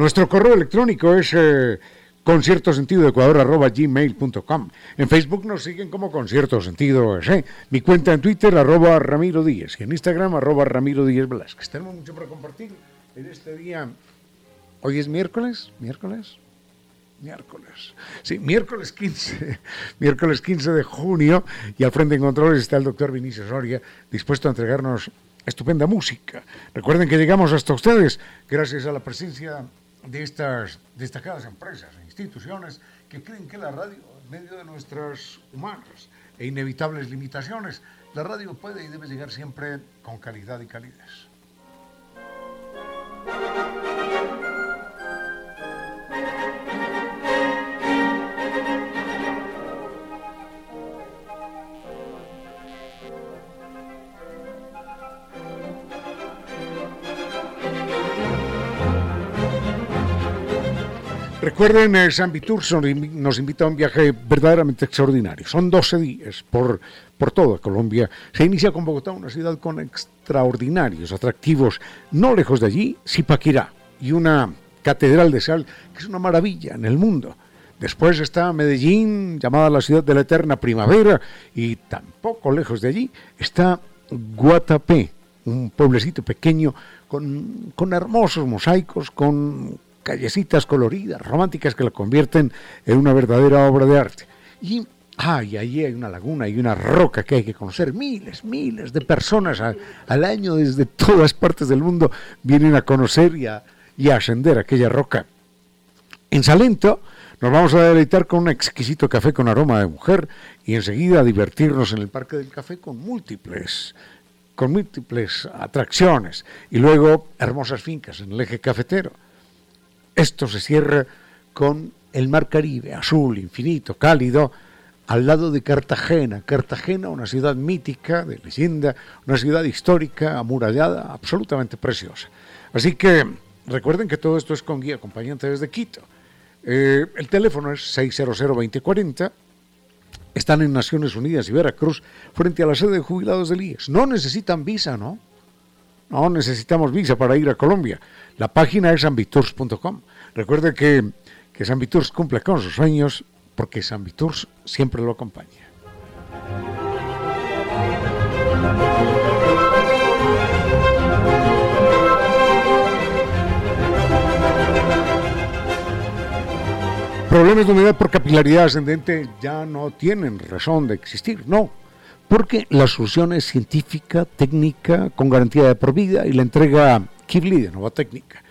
Nuestro correo electrónico es eh, concierto sentido ecuador gmail.com. En Facebook nos siguen como concierto sentido ese. Mi cuenta en Twitter arroba Ramiro Díez y en Instagram arroba Ramiro Díez Velázquez. Tenemos mucho para compartir en este día. Hoy es miércoles, miércoles, miércoles. Sí, miércoles 15, miércoles 15 de junio y al frente en controles está el doctor Vinicio Soria dispuesto a entregarnos estupenda música. Recuerden que llegamos hasta ustedes gracias a la presencia de estas destacadas empresas e instituciones que creen que la radio, en medio de nuestras humanas e inevitables limitaciones, la radio puede y debe llegar siempre con calidad y calidez. Recuerden, eh, San Vitur nos invita a un viaje verdaderamente extraordinario. Son 12 días por, por toda Colombia. Se inicia con Bogotá, una ciudad con extraordinarios atractivos. No lejos de allí, Zipaquirá y una catedral de sal que es una maravilla en el mundo. Después está Medellín, llamada la ciudad de la eterna primavera, y tampoco lejos de allí está Guatapé, un pueblecito pequeño con, con hermosos mosaicos, con callecitas coloridas, románticas, que la convierten en una verdadera obra de arte. Y ay, allí hay una laguna y una roca que hay que conocer. Miles, miles de personas al año desde todas partes del mundo vienen a conocer y a, y a ascender aquella roca. En Salento nos vamos a deleitar con un exquisito café con aroma de mujer y enseguida a divertirnos en el Parque del Café con múltiples con múltiples atracciones y luego hermosas fincas en el eje cafetero. Esto se cierra con el mar Caribe, azul, infinito, cálido, al lado de Cartagena. Cartagena, una ciudad mítica, de leyenda, una ciudad histórica, amurallada, absolutamente preciosa. Así que recuerden que todo esto es con guía acompañante desde Quito. Eh, el teléfono es 600-2040. Están en Naciones Unidas y Veracruz frente a la sede de jubilados del IES. No necesitan visa, ¿no? No necesitamos visa para ir a Colombia. La página es ambitours.com. Recuerde que, que San cumple con sus sueños porque San siempre lo acompaña. Problemas de humedad por capilaridad ascendente ya no tienen razón de existir, no porque la solución es científica, técnica, con garantía de por vida y la entrega Kibli de Nova Técnica.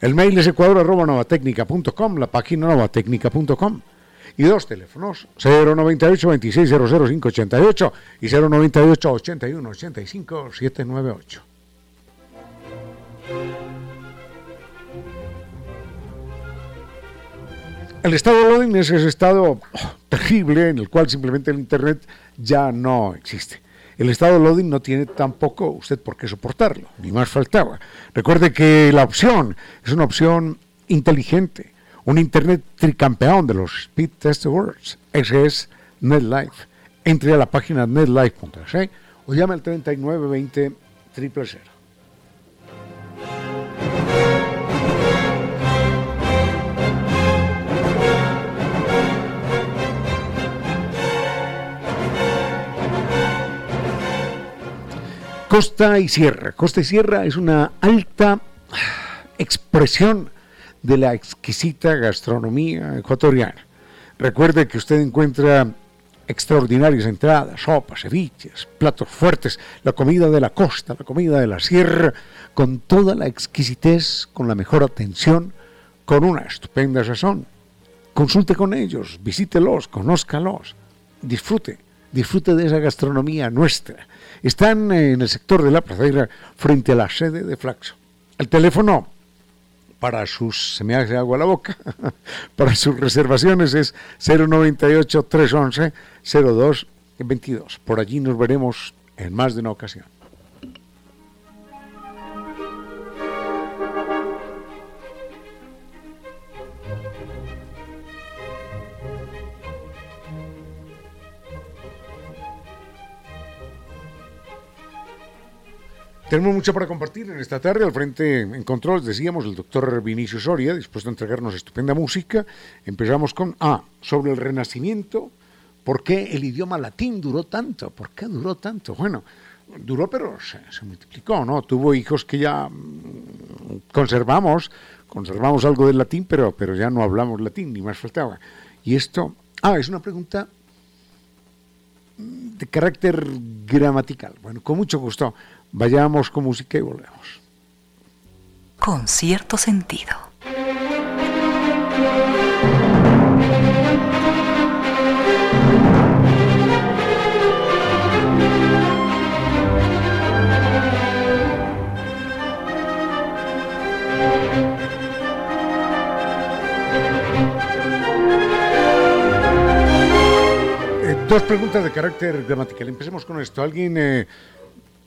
El mail es ecuador.novatecnica.com, la página novatecnica.com y dos teléfonos 098 26 588 y 098 81 85 798. El estado loading es ese estado oh, terrible en el cual simplemente el internet ya no existe. El estado loading no tiene tampoco usted por qué soportarlo, ni más faltaba. Recuerde que la opción es una opción inteligente, un Internet tricampeón de los Speed Test Awards. Ese es NetLife. Entre a la página netlife.es o llame al 3920 000. Costa y Sierra. Costa y Sierra es una alta expresión de la exquisita gastronomía ecuatoriana. Recuerde que usted encuentra extraordinarias entradas, sopas, ceviches, platos fuertes, la comida de la costa, la comida de la sierra, con toda la exquisitez, con la mejor atención, con una estupenda sazón. Consulte con ellos, visítelos, conózcalos, disfrute, disfrute de esa gastronomía nuestra están en el sector de la Pradera frente a la sede de Flaxo. El teléfono para sus, se me hace agua la boca, para sus reservaciones es 098 311 0222. Por allí nos veremos en más de una ocasión. Tenemos mucho para compartir en esta tarde. Al frente en control decíamos el doctor Vinicio Soria, dispuesto a entregarnos estupenda música. Empezamos con Ah, sobre el Renacimiento. ¿Por qué el idioma latín duró tanto? ¿Por qué duró tanto? Bueno, duró, pero se, multiplicó, ¿no? Tuvo hijos que ya mm, conservamos, conservamos algo del latín, pero, pero ya no hablamos latín, ni más faltaba. Y esto, ah, es una pregunta de carácter gramatical. Bueno, con mucho gusto. Vayamos con música y volvemos. Con cierto sentido. Eh, dos preguntas de carácter gramatical. Empecemos con esto. ¿Alguien eh,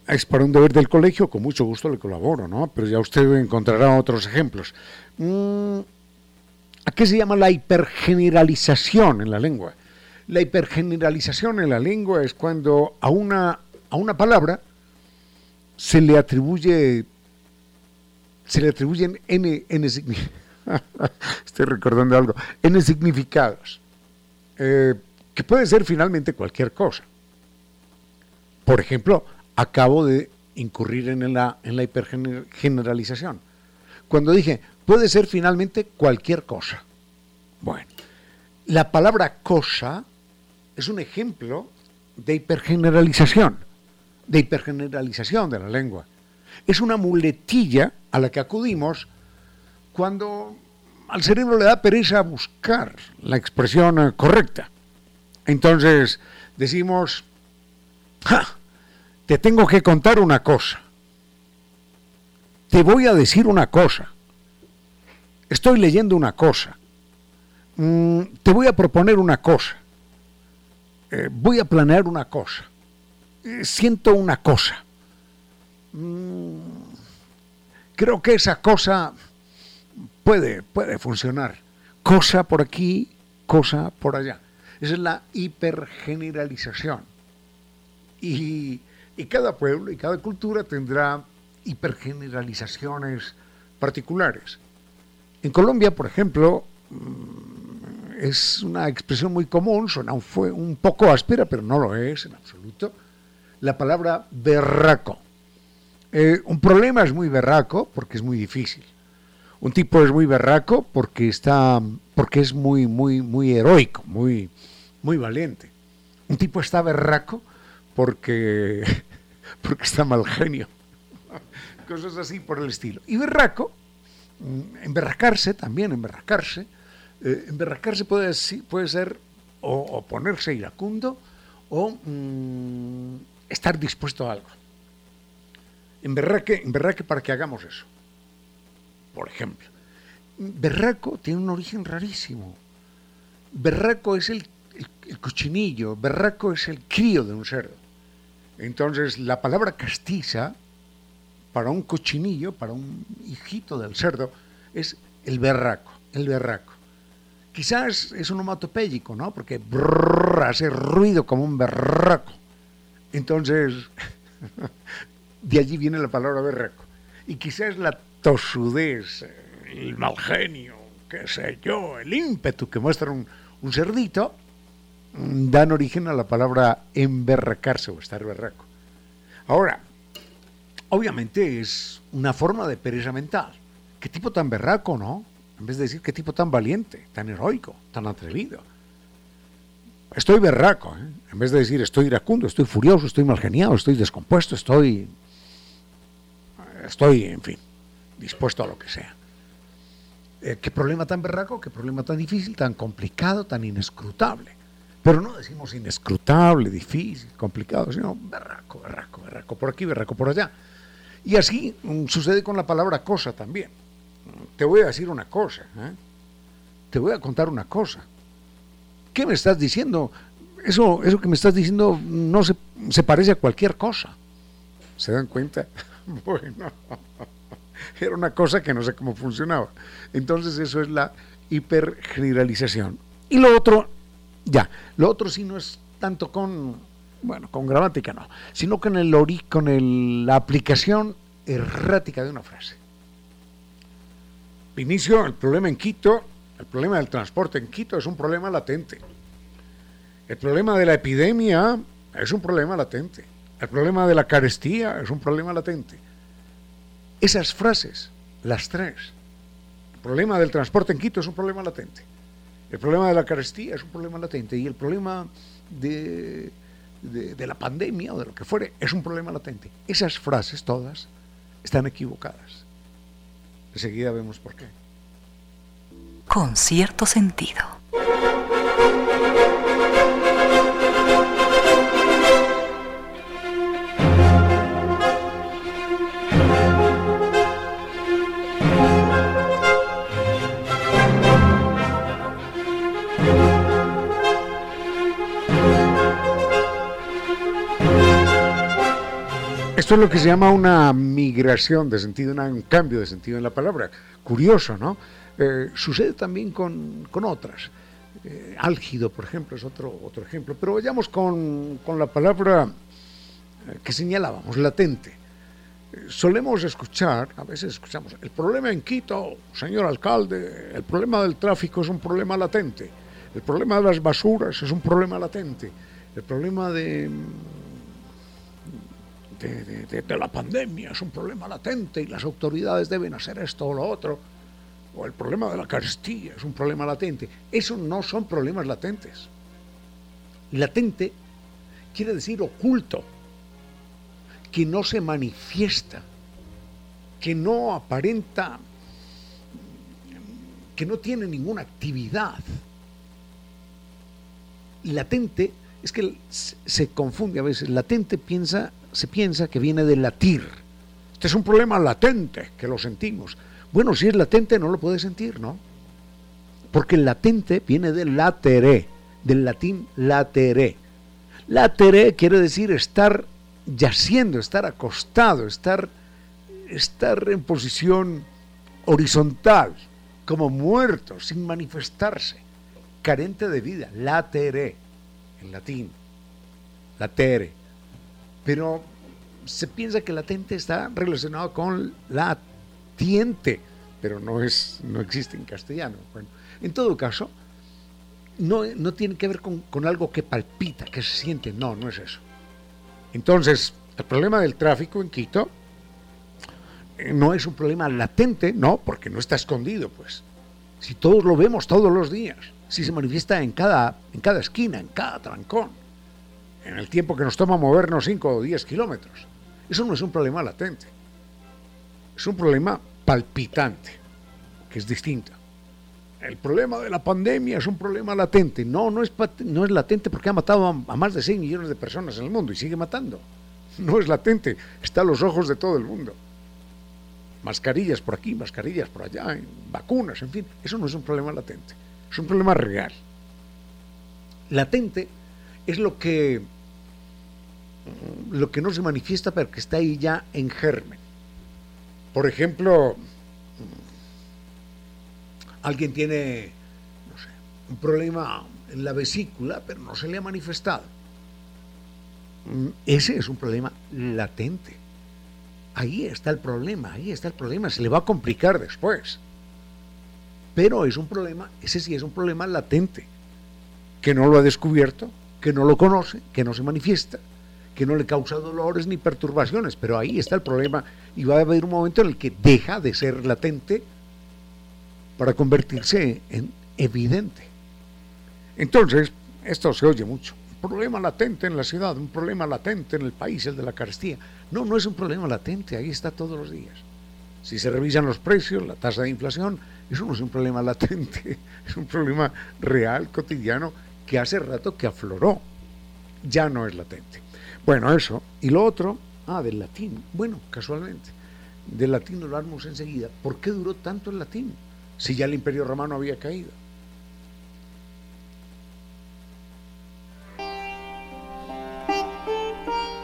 es para un deber del colegio, con mucho gusto le colaboro, ¿no? Pero ya usted encontrará otros ejemplos. Mm, ¿A qué se llama la hipergeneralización en la lengua? La hipergeneralización en la lengua es cuando a una, a una palabra se le atribuye se le atribuyen n, n estoy recordando algo, n significados, eh, que puede ser finalmente cualquier cosa. Por ejemplo, acabo de incurrir en la, en la hipergeneralización. Cuando dije, puede ser finalmente cualquier cosa. Bueno, la palabra cosa es un ejemplo de hipergeneralización, de hipergeneralización de la lengua. Es una muletilla a la que acudimos cuando al cerebro le da pereza buscar la expresión correcta. Entonces decimos, ¡ja! Te tengo que contar una cosa. Te voy a decir una cosa. Estoy leyendo una cosa. Mm, te voy a proponer una cosa. Eh, voy a planear una cosa. Eh, siento una cosa. Mm, creo que esa cosa puede, puede funcionar. Cosa por aquí, cosa por allá. Esa es la hipergeneralización. Y y cada pueblo y cada cultura tendrá hipergeneralizaciones particulares. En Colombia, por ejemplo, mm, es una expresión muy común, suena un, poco áspera, pero no lo es en absoluto, la palabra berraco. Eh, un problema es muy berraco porque es muy difícil. Un tipo es muy berraco porque está, porque es muy, muy, muy heroico, muy, muy valiente. Un tipo está berraco porque, porque está mal genio. Cosas así por el estilo. Y berraco, mm, emberracarse también, emberracarse. Eh, emberracarse puede, puede ser o, ponerse iracundo o mm, estar dispuesto a algo. Emberraque, emberraque para que hagamos eso. Por ejemplo, berraco tiene un origen rarísimo. berraco es el, el, cochinillo, berraco es el crío de un cerdo. Entonces, la palabra castiza para un cochinillo, para un hijito del cerdo, es el berraco, el berraco. Quizás es un onomatopéyico, ¿no? Porque hace ruido como un berraco. Entonces, de allí viene la palabra berraco. Y quizás la tosudez, el mal genio, qué sé yo, el ímpetu que muestra un, cerdito, dan origen a la palabra emberracarse o estar berraco. Ahora, obviamente es una forma de pereza mental. ¿Qué tipo tan berraco, no? En vez de decir qué tipo tan valiente, tan heroico, tan atrevido. Estoy berraco, ¿eh? en vez de decir estoy iracundo, estoy furioso, estoy mal geniado, estoy descompuesto, estoy. Estoy, en fin, dispuesto a lo que sea. Eh, qué problema tan berraco, qué problema tan difícil, tan complicado, tan inescrutable. Pero no decimos inescrutable, difícil, complicado, sino berraco, berraco, berraco por aquí, berraco por allá. Y así mm, sucede con la palabra cosa también. Te voy a decir una cosa, ¿eh? te voy a contar una cosa. ¿Qué me estás diciendo? Eso, eso que me estás diciendo no se, se parece a cualquier cosa. ¿Se dan cuenta? Bueno, era una cosa que no sé cómo funcionaba. Entonces eso es la hipergeneralización. Y lo otro, ya, lo otro sí no es tanto con, bueno, con gramática no, sino con, el ori, con el, la aplicación errática de una frase. Inicio, el problema en Quito, el problema del transporte en Quito es un problema latente. El problema de la epidemia es un problema latente. El problema de la carestía es un problema latente. Esas frases, las tres, el problema del transporte en Quito es un problema latente. El problema de la carestía es un problema latente. Y el problema de, de la pandemia o de lo que fuere es un problema latente. Esas frases todas están equivocadas. Enseguida vemos por qué. Con cierto sentido. Esto es lo que se llama una migración de sentido, un cambio de sentido en la palabra. Curioso, ¿no? Eh, sucede también con, otras. Eh, álgido, por ejemplo, es otro, otro ejemplo. Pero vayamos con, la palabra eh, que señalábamos, latente. solemos escuchar, a veces escuchamos, el problema en Quito, señor alcalde, el problema del tráfico es un problema latente. El problema de las basuras es un problema latente. El problema de de, la pandemia es un problema latente y las autoridades deben hacer esto o lo otro, o el problema de la carestía es un problema latente. Eso no son problemas latentes. Latente quiere decir oculto, que no se manifiesta, que no aparenta, que no tiene ninguna actividad. Latente es que se confunde a veces. Latente piensa se piensa que viene de latir. Este es un problema latente, que lo sentimos. Bueno, si es latente no lo puede sentir, ¿no? Porque el latente viene del latere, del latín latere. Latere quiere decir estar yaciendo, estar acostado, estar, estar en posición horizontal, como muerto, sin manifestarse, carente de vida, latere, en latín, latere pero se piensa que latente está relacionado con latiente, pero no, es, no existe en castellano. Bueno, en todo caso, no, no tiene que ver con, con, algo que palpita, que se siente, no, no es eso. Entonces, el problema del tráfico en Quito eh, no es un problema latente, no, porque no está escondido, pues. Si todos lo vemos todos los días, si se manifiesta en cada, en cada esquina, en cada trancón en el tiempo que nos toma movernos 5 o 10 kilómetros. Eso no es un problema latente. Es un problema palpitante, que es distinto. El problema de la pandemia es un problema latente. No, no es, no es latente porque ha matado a, más de 6 millones de personas en el mundo y sigue matando. No es latente, está a los ojos de todo el mundo. Mascarillas por aquí, mascarillas por allá, vacunas, en fin. Eso no es un problema latente, es un problema real. latente es lo que lo que no se manifiesta pero que está ahí ya en germen. Por ejemplo, alguien tiene un problema en la vesícula, pero no se le ha manifestado. Ese es un problema latente. Ahí está el problema, ahí está el problema. Se le va a complicar después. Pero es un problema, ese sí es un problema latente, que no lo ha descubierto, que no lo conoce, que no se manifiesta, que no le causa dolores ni perturbaciones. Pero ahí está el problema y va a haber un momento en el que deja de ser latente para convertirse en evidente. Entonces, esto se oye mucho problema latente en la ciudad, un problema latente en el país, el de la carestía. No, no es un problema latente, ahí está todos los días. Si se revisan los precios, la tasa de inflación, eso no es un problema latente, es un problema real, cotidiano, que hace rato que afloró. Ya no es latente. Bueno, eso. Y lo otro, ah, del latín. Bueno, casualmente, del latín lo hablamos enseguida. ¿Por qué duró tanto el latín? Si ya el imperio romano había caído.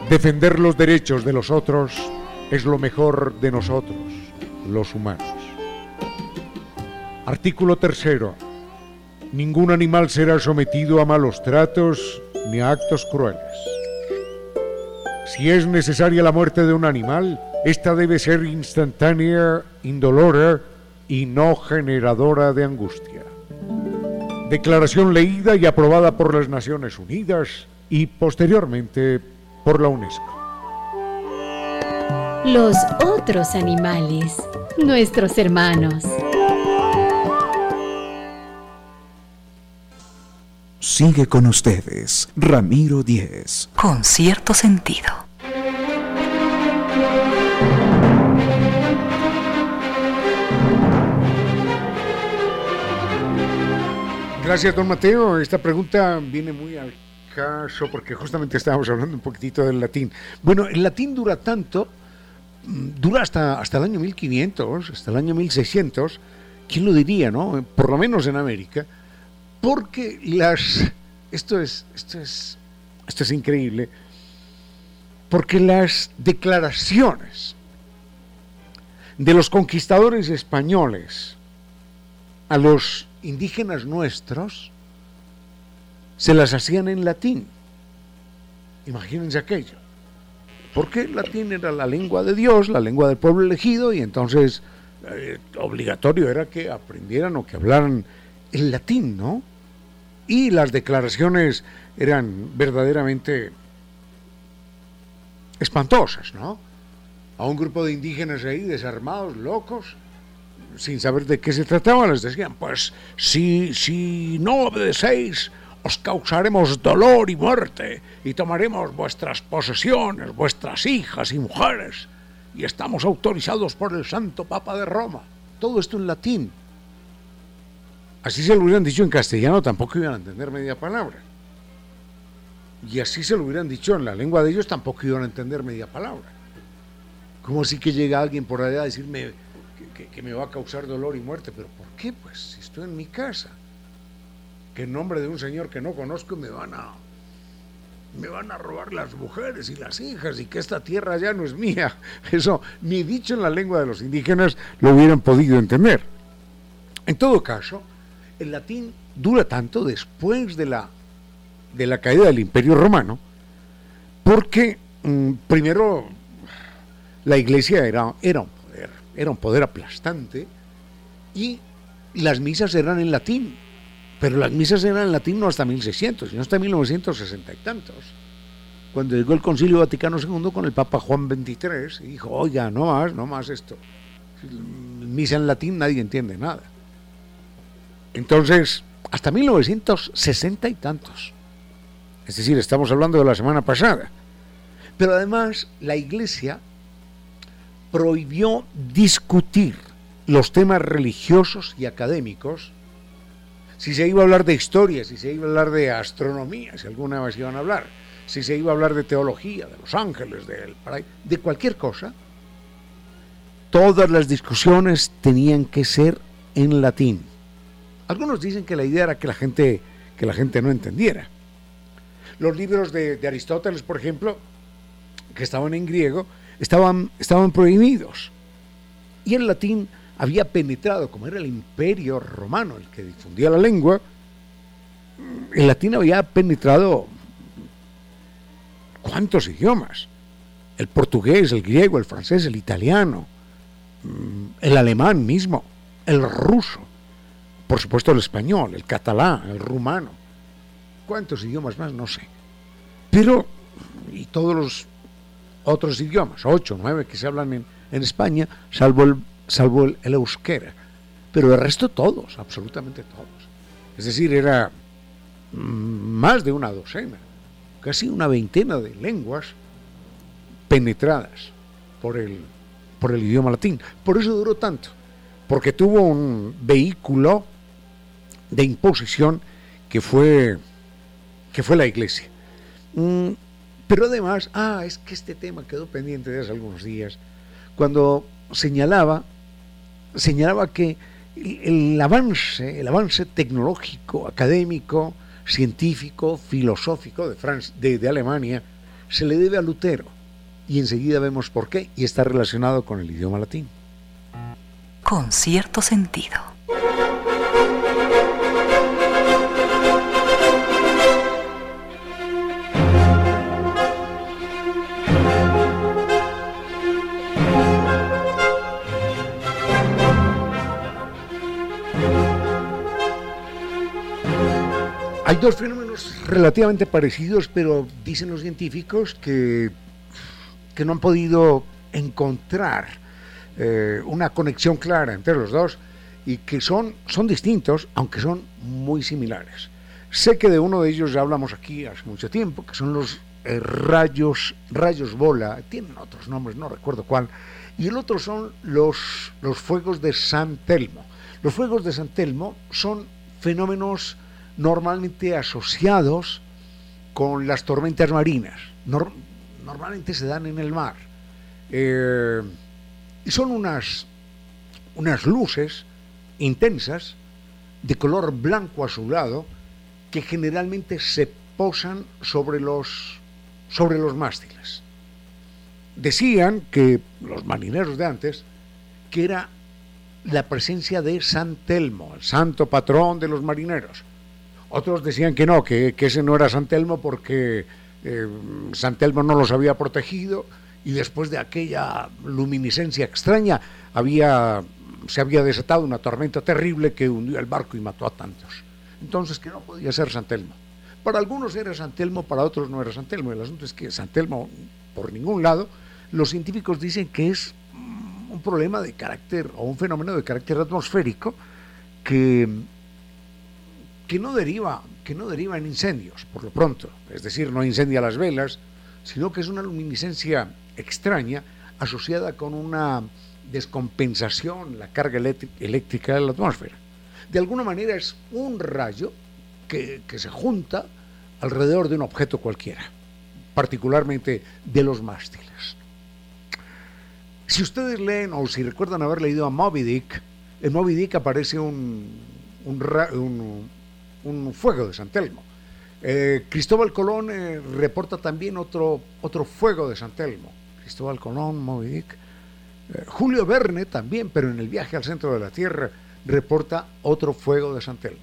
Defender los derechos de los otros es lo mejor de nosotros, los humanos. Artículo tercero. Ningún animal será sometido a malos tratos ni a actos crueles. Si es necesaria la muerte de un animal, esta debe ser instantánea, indolora y no generadora de angustia. Declaración leída y aprobada por las Naciones Unidas y posteriormente por la UNESCO. Los otros animales, nuestros hermanos. Sigue con ustedes, Ramiro Díez. Con cierto sentido. Gracias, don Mateo. Esta pregunta viene muy al caso, porque justamente estábamos hablando un poquitito del latín. Bueno, el latín dura tanto, mm, dura hasta, hasta el año 1500, hasta el año 1600, ¿quién lo diría, no? Por lo menos en América, porque las... Esto es, esto es, esto es increíble, porque las declaraciones de los conquistadores españoles a los indígenas nuestros se las hacían en latín. Imagínense aquello. Porque latín era la lengua de Dios, la lengua del pueblo elegido, y entonces eh, obligatorio era que aprendieran o que hablaran el latín, ¿no? Y las declaraciones eran verdaderamente espantosas, ¿no? A un grupo de indígenas ahí desarmados, locos, sin saber de qué se trataba, les decían, pues si, si no obedecéis os causaremos dolor y muerte, y tomaremos vuestras posesiones, vuestras hijas y mujeres, y estamos autorizados por el Santo Papa de Roma. Todo esto en latín. Así se lo hubieran dicho en castellano, tampoco iban a entender media palabra. Y así se lo hubieran dicho en la lengua de ellos, tampoco iban a entender media palabra. Como si que llega alguien por allá a decirme que, me va a causar dolor y muerte, pero ¿por qué? Pues si estoy en mi casa que en nombre de un señor que no conozco me van a me van a robar las mujeres y las hijas y que esta tierra ya no es mía. Eso ni dicho en la lengua de los indígenas lo hubieran podido entender. En todo caso, el latín dura tanto después de la, de la caída del Imperio Romano, porque mm, primero la iglesia era, era un era un poder aplastante y las misas eran en latín pero las misas eran en latín no hasta 1600, sino hasta 1960 y tantos. Cuando llegó el Concilio Vaticano II con el Papa Juan XXIII y dijo, oiga, no más, no más esto. Misa en latín nadie entiende nada. Entonces, hasta 1960 y tantos. Es decir, estamos hablando de la semana pasada. Pero además, la Iglesia prohibió discutir los temas religiosos y académicos si se iba a hablar de historia, si se iba a hablar de astronomía, si alguna vez iban a hablar, si se iba a hablar de teología, de los ángeles, de, de cualquier cosa, todas las discusiones tenían que ser en latín. Algunos dicen que la idea era que la gente, que la gente no entendiera. Los libros de, Aristóteles, por ejemplo, que estaban en griego, estaban, estaban prohibidos. Y el latín había penetrado, como era el imperio romano el que difundía la lengua, el latín había penetrado cuántos idiomas. El portugués, el griego, el francés, el italiano, mm, el alemán mismo, el ruso, por supuesto el español, el catalán, el rumano. ¿Cuántos idiomas más? No sé. Pero, y todos los otros idiomas, ocho, nueve que se hablan en, España, salvo el, salvo el, euskera. Pero el resto todos, absolutamente todos. Es decir, era más de una docena, casi una veintena de lenguas penetradas por el, por el idioma latín. Por eso duró tanto, porque tuvo un vehículo de imposición que fue, que fue la iglesia. Mm, pero además, ah, es que este tema quedó pendiente de hace algunos días, cuando señalaba, señalaba que el avance, el avance tecnológico, académico, científico, filosófico de, de Alemania, se le debe a Lutero. Y enseguida vemos por qué, y está relacionado con el idioma latín. Con cierto sentido. Hay dos fenómenos relativamente parecidos, pero dicen los científicos que, que no han podido encontrar eh, una conexión clara entre los dos y que son, son distintos, aunque son muy similares. Sé que de uno de ellos ya hablamos aquí hace mucho tiempo, que son los eh, rayos, rayos bola, tienen otros nombres, no recuerdo cuál, y el otro son los, los fuegos de San Telmo. Los fuegos de San Telmo son fenómenos normalmente asociados con las tormentas marinas. normalmente se dan en el mar. Eh, y son unas, unas luces intensas de color blanco azulado que generalmente se posan sobre los, sobre los mástiles. Decían que los marineros de antes que era la presencia de San Telmo, el santo patrón de los marineros. Otros decían que no, que, ese no era San Telmo porque eh, San no los había protegido y después de aquella luminiscencia extraña había, se había desatado una tormenta terrible que hundió el barco y mató a tantos. Entonces que no podía ser San Telmo. Para algunos era San Telmo, para otros no era San Telmo. El asunto es que San Telmo, por ningún lado, los científicos dicen que es un problema de carácter o un fenómeno de carácter atmosférico que que no deriva, que no deriva en incendios, por lo pronto, es decir, no incendia las velas, sino que es una luminiscencia extraña asociada con una descompensación, la carga eléctrica de la atmósfera. De alguna manera es un rayo que, que se junta alrededor de un objeto cualquiera, particularmente de los mástiles. Si ustedes leen o si recuerdan haber leído a Moby Dick, en Moby Dick aparece un, un, un, un fuego de San Telmo. Eh, Cristóbal Colón eh, reporta también otro, otro fuego de San Telmo. Cristóbal Colón, Moby Dick. Eh, Julio Verne también, pero en el viaje al centro de la Tierra, reporta otro fuego de San Telmo.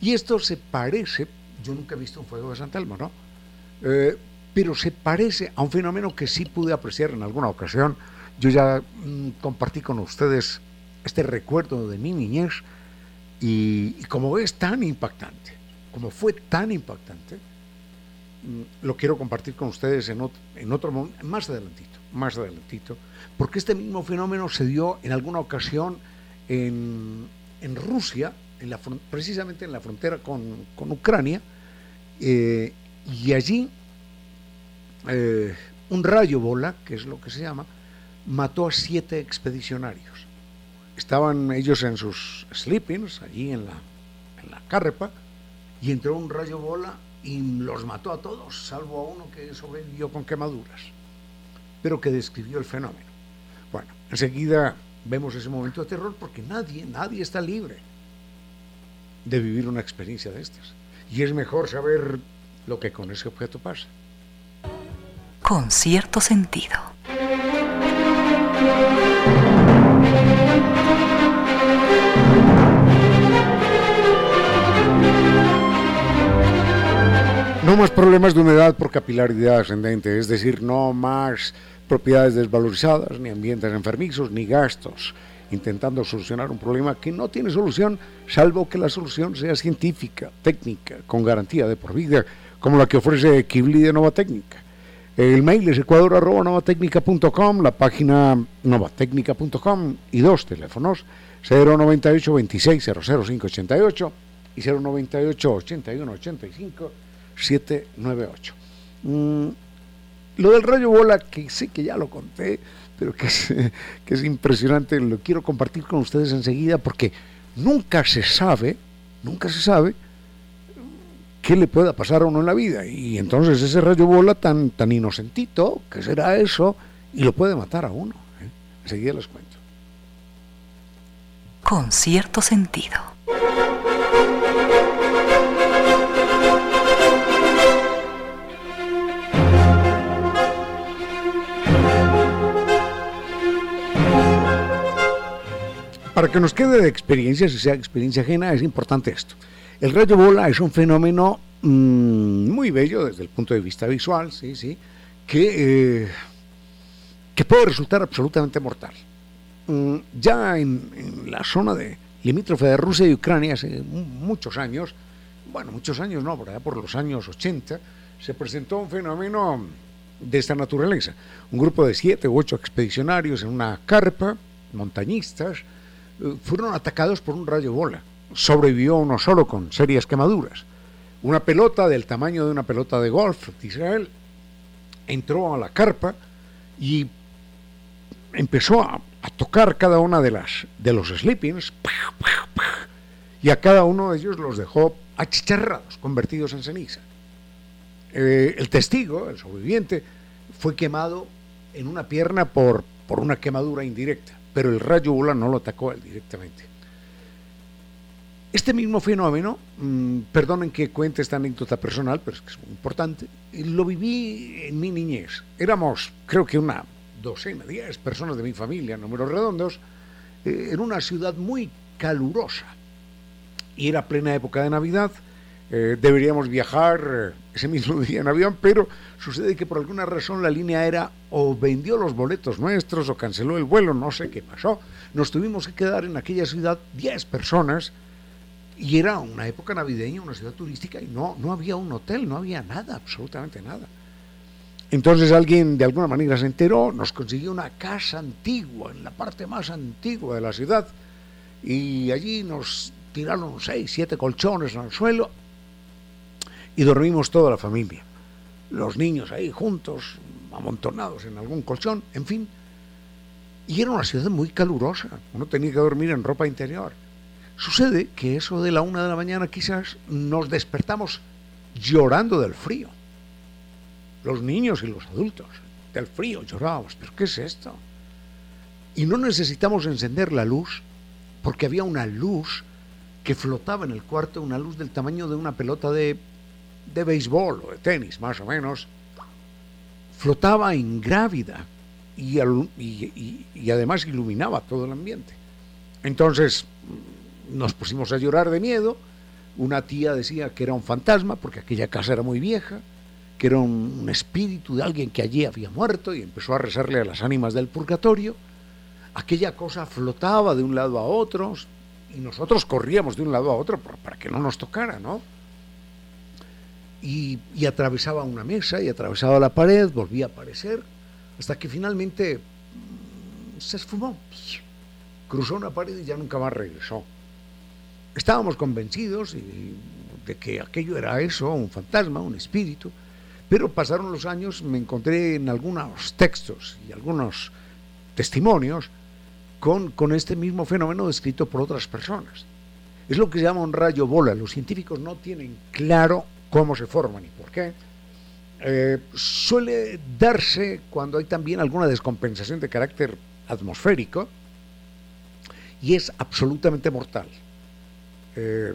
Y esto se parece, yo nunca he visto un fuego de San Telmo, ¿no? pero se parece a un fenómeno que sí pude apreciar en alguna ocasión. Yo ya mm, compartí con ustedes este recuerdo de mi niñez y, como es tan impactante, como fue tan impactante, mm, lo quiero compartir con ustedes en otro, en otro momento, más adelantito, más adelantito, porque este mismo fenómeno se dio en alguna ocasión en, Rusia, precisamente en la frontera con, con Ucrania, eh, y allí eh, un rayo bola, que es lo que se llama, mató a siete expedicionarios. Estaban ellos en sus sleepings, allí en la, en la carrepa, y entró un rayo bola y los mató a todos, salvo a uno que sobrevivió con quemaduras, pero que describió el fenómeno. Bueno, enseguida vemos ese momento de terror porque nadie, nadie está libre de vivir una experiencia de estas. Y es mejor saber lo que con ese objeto pasa. Con cierto sentido. Más problemas de humedad por capilaridad ascendente, es decir, no más propiedades desvalorizadas, ni ambientes enfermizos, ni gastos, intentando solucionar un problema que no tiene solución, salvo que la solución sea científica, técnica, con garantía de por vida, como la que ofrece Kibli de Nova Técnica. El mail es ecuador.novatecnica.com, la página novatecnica.com y dos teléfonos, 098 26 00588 y 098 81 85 798. lo del rayo bola, que sé que ya lo conté, pero que es, que es impresionante, lo quiero compartir con ustedes enseguida porque nunca se sabe, nunca se sabe qué le pueda pasar a uno en la vida. Y entonces ese rayo bola tan, tan inocentito, que será eso, y lo puede matar a uno. ¿eh? Enseguida les cuento. Con cierto sentido. Para que nos quede de experiencia, si sea experiencia ajena, es importante esto. El rayo bola es un fenómeno mm, muy bello desde el punto de vista visual, sí, sí, que, eh, que puede resultar absolutamente mortal. Mm, ya en, la zona de limítrofe de Rusia y Ucrania hace muchos años, bueno, muchos años no, por allá por los años 80, se presentó un fenómeno de esta naturaleza. Un grupo de siete u ocho expedicionarios en una carpa, montañistas, fueron atacados por un rayo bola sobrevivió uno solo con serias quemaduras. Una pelota del tamaño de una pelota de golf de Israel entró a la carpa y empezó a, tocar cada una de las de los sleepings y a cada uno de ellos los dejó achicharrados, convertidos en ceniza. Eh, el testigo, el sobreviviente, fue quemado en una pierna por, por una quemadura indirecta, pero el rayo bola no lo atacó él directamente. Este mismo fenómeno, mm, perdonen que cuente esta anécdota personal, pero es muy importante, lo viví en mi niñez. Éramos, creo que una docena, diez personas de mi familia, números redondos, eh, en una ciudad muy calurosa. Y era plena época de Navidad. Eh, deberíamos viajar eh, ese mismo día en avión, pero sucede que por alguna razón la línea era o vendió los boletos nuestros o canceló el vuelo, no sé qué pasó. Nos tuvimos que quedar en aquella ciudad 10 personas y era una época navideña, una ciudad turística, y no, no había un hotel, no había nada, absolutamente nada. Entonces alguien de alguna manera se enteró, nos consiguió una casa antigua, en la parte más antigua de la ciudad, y allí nos tiraron seis, siete colchones al suelo y dormimos toda la familia. Los niños ahí juntos, amontonados en algún colchón, en fin. Y era una ciudad muy calurosa, uno tenía que dormir en ropa interior. Sucede que eso de la una de la mañana quizás nos despertamos llorando del frío. Los niños y los adultos, del frío llorábamos. ¿Pero qué es esto? Y no necesitamos encender la luz porque había una luz que flotaba en el cuarto, una luz del tamaño de una pelota de, de béisbol o de tenis, más o menos. Flotaba ingrávida y, y, además iluminaba todo el ambiente. Entonces, nos pusimos a llorar de miedo. Una tía decía que era un fantasma porque aquella casa era muy vieja, que era un, espíritu de alguien que allí había muerto y empezó a rezarle a las ánimas del purgatorio. Aquella cosa flotaba de un lado a otro y nosotros corríamos de un lado a otro para que no nos tocara, ¿no? Y, atravesaba una mesa y atravesaba la pared, volvía a aparecer, hasta que finalmente mm, se esfumó. Cruzó una pared y ya nunca más regresó. Estábamos convencidos de que aquello era eso, un fantasma, un espíritu, pero pasaron los años, me encontré en algunos textos y algunos testimonios con, con este mismo fenómeno descrito por otras personas. Es lo que se llama un rayo bola. Los científicos no tienen claro cómo se forman y por qué. Eh, suele darse cuando hay también alguna descompensación de carácter atmosférico y es absolutamente mortal. Eh,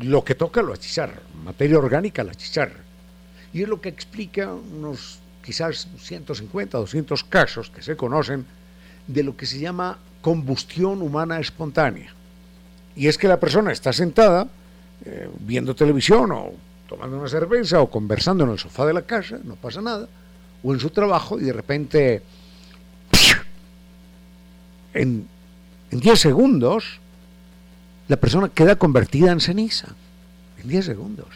lo que toca lo achicharra, materia orgánica la achicharra. Y es lo que explica unos quizás 150, 200 casos que se conocen de lo que se llama combustión humana espontánea. Y es que la persona está sentada eh, viendo televisión o tomando una cerveza o conversando en el sofá de la casa, no pasa nada, o en su trabajo y de repente en, 10 segundos la persona queda convertida en ceniza. En 10 segundos.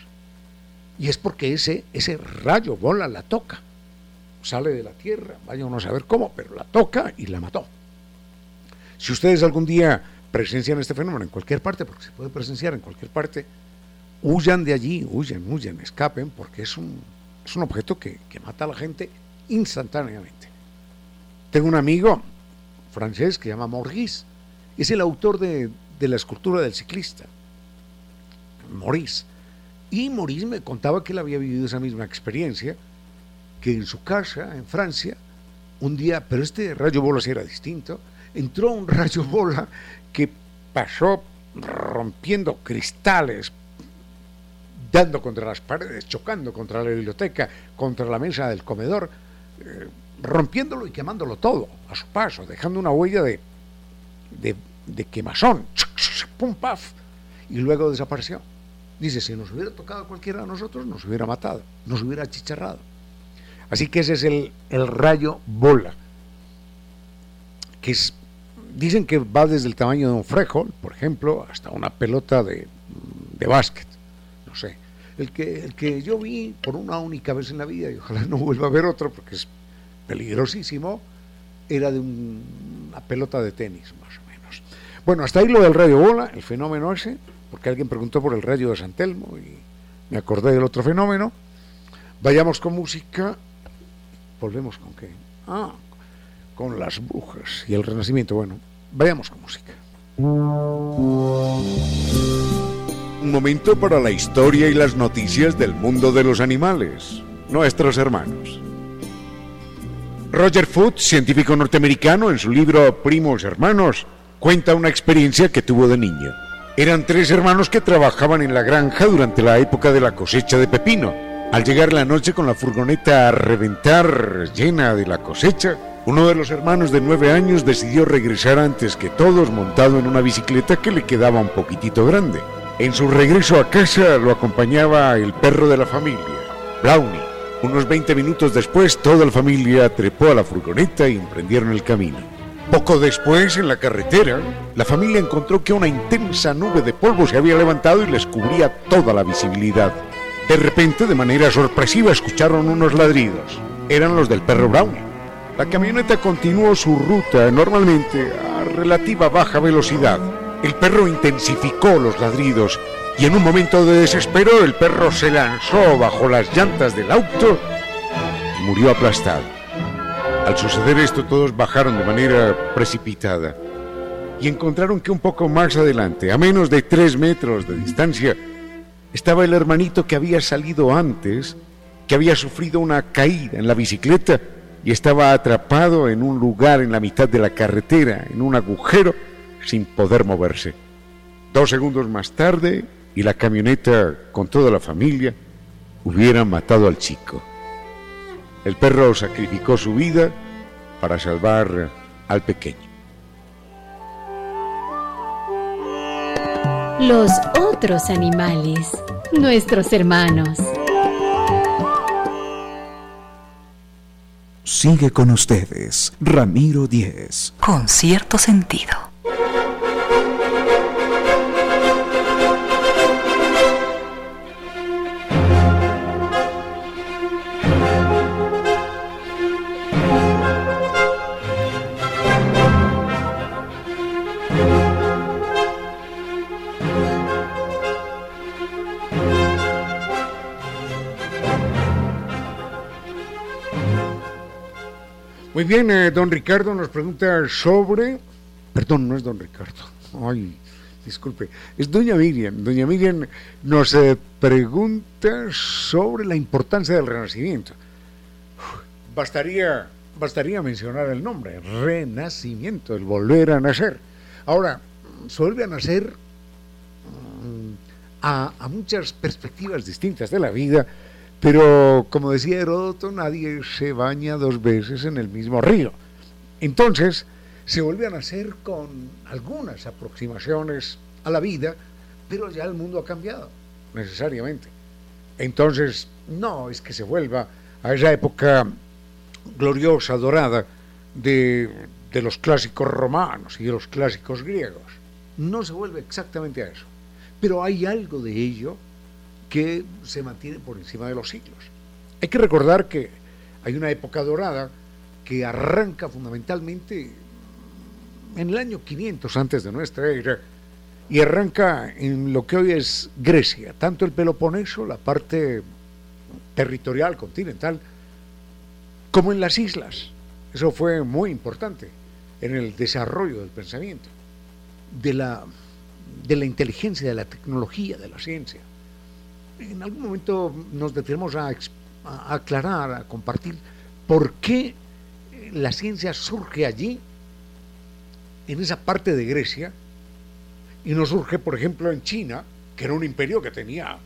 Y es porque ese, ese rayo bola la toca. Sale de la tierra, vaya uno a saber cómo, pero la toca y la mató. Si ustedes algún día presencian este fenómeno en cualquier parte, porque se puede presenciar en cualquier parte, huyan de allí, huyan, huyan, escapen, porque es un, es un objeto que, que mata a la gente instantáneamente. Tengo un amigo francés que se llama Maurice, es el autor de, la escultura del ciclista, Maurice. Y Maurice me contaba que él había vivido esa misma experiencia, que en su casa, en Francia, un día, pero este rayo bola sí era distinto, entró un rayo bola que pasó rompiendo cristales, dando contra las paredes, chocando contra la biblioteca, contra la mesa del comedor, eh, rompiéndolo y quemándolo todo a su paso, dejando una huella de, de, quemazón, pum, paf, y luego desapareció. Dice, si nos hubiera tocado cualquiera de nosotros, nos hubiera matado, nos hubiera achicharrado. Así que ese es el, el rayo bola, que dicen que va desde el tamaño de un frijol, por ejemplo, hasta una pelota de, de básquet. El que, el que yo vi por una única vez en la vida, y ojalá no vuelva a ver otro, porque es peligrosísimo, era de una pelota de tenis, más o menos. Bueno, hasta ahí lo del rayo bola, el fenómeno ese, porque alguien preguntó por el rayo de San Telmo y me acordé del otro fenómeno. Vayamos con música. Volvemos con qué? Ah, con las brujas y el renacimiento. Bueno, vayamos con música. Un momento para la historia y las noticias del mundo de los animales, nuestros hermanos. Roger Foot, científico norteamericano, en su libro Primos Hermanos, cuenta una experiencia que tuvo de niño. Eran tres hermanos que trabajaban en la granja durante la época de la cosecha de pepino. Al llegar la noche con la furgoneta a reventar llena de la cosecha, uno de los hermanos de nueve años decidió regresar antes que todos montado en una bicicleta que le quedaba un poquitito grande. En su regreso a casa lo acompañaba el perro de la familia, Brownie unos 20 minutos después, toda la familia trepó a la furgoneta y emprendieron el camino. Poco después, en la carretera, la familia encontró que una intensa nube de polvo se había levantado y les cubría toda la visibilidad. De repente, de manera sorpresiva, escucharon unos ladridos. Eran los del perro Brownie. La camioneta continuó su ruta normalmente a relativa baja velocidad. El perro intensificó los ladridos y en un momento de desespero el perro se lanzó bajo las llantas del auto y murió aplastado. Al suceder esto todos bajaron de manera precipitada y encontraron que un poco más adelante, a menos de tres metros de distancia, estaba el hermanito que había salido antes, que había sufrido una caída en la bicicleta y estaba atrapado en un lugar en la mitad de la carretera, en un agujero, sin poder moverse. Dos segundos más tarde, y la camioneta con toda la familia hubieran matado al chico. El perro sacrificó su vida para salvar al pequeño. Los otros animales, nuestros hermanos. Sigue con ustedes, Ramiro Díez. Con cierto sentido. Muy bien, eh, don Ricardo nos pregunta sobre... Perdón, no es don Ricardo. Ay, disculpe. Es doña Miriam. Doña Miriam nos eh, pregunta sobre la importancia del renacimiento. bastaría, bastaría mencionar el nombre, renacimiento, el volver a nacer. Ahora, se vuelve a nacer mm, a, a muchas perspectivas distintas de la vida, Pero, como decía Heródoto, nadie se baña dos veces en el mismo río. Entonces, se vuelven a hacer con algunas aproximaciones a la vida, pero ya el mundo ha cambiado, necesariamente. Entonces, no es que se vuelva a esa época gloriosa, dorada, de, de los clásicos romanos y de los clásicos griegos. No se vuelve exactamente a eso. Pero hay algo de ello que se mantiene por encima de los siglos. Hay que recordar que hay una época dorada que arranca fundamentalmente en el año 500 antes de nuestra era y arranca en lo que hoy es Grecia, tanto el Peloponeso, la parte territorial, continental, como en las islas. Eso fue muy importante en el desarrollo del pensamiento, de la, de la inteligencia, de la tecnología, de la ciencia en algún momento nos detenemos a, aclarar, a compartir por qué la ciencia surge allí, en esa parte de Grecia, y no surge, por ejemplo, en China, que era un imperio que tenía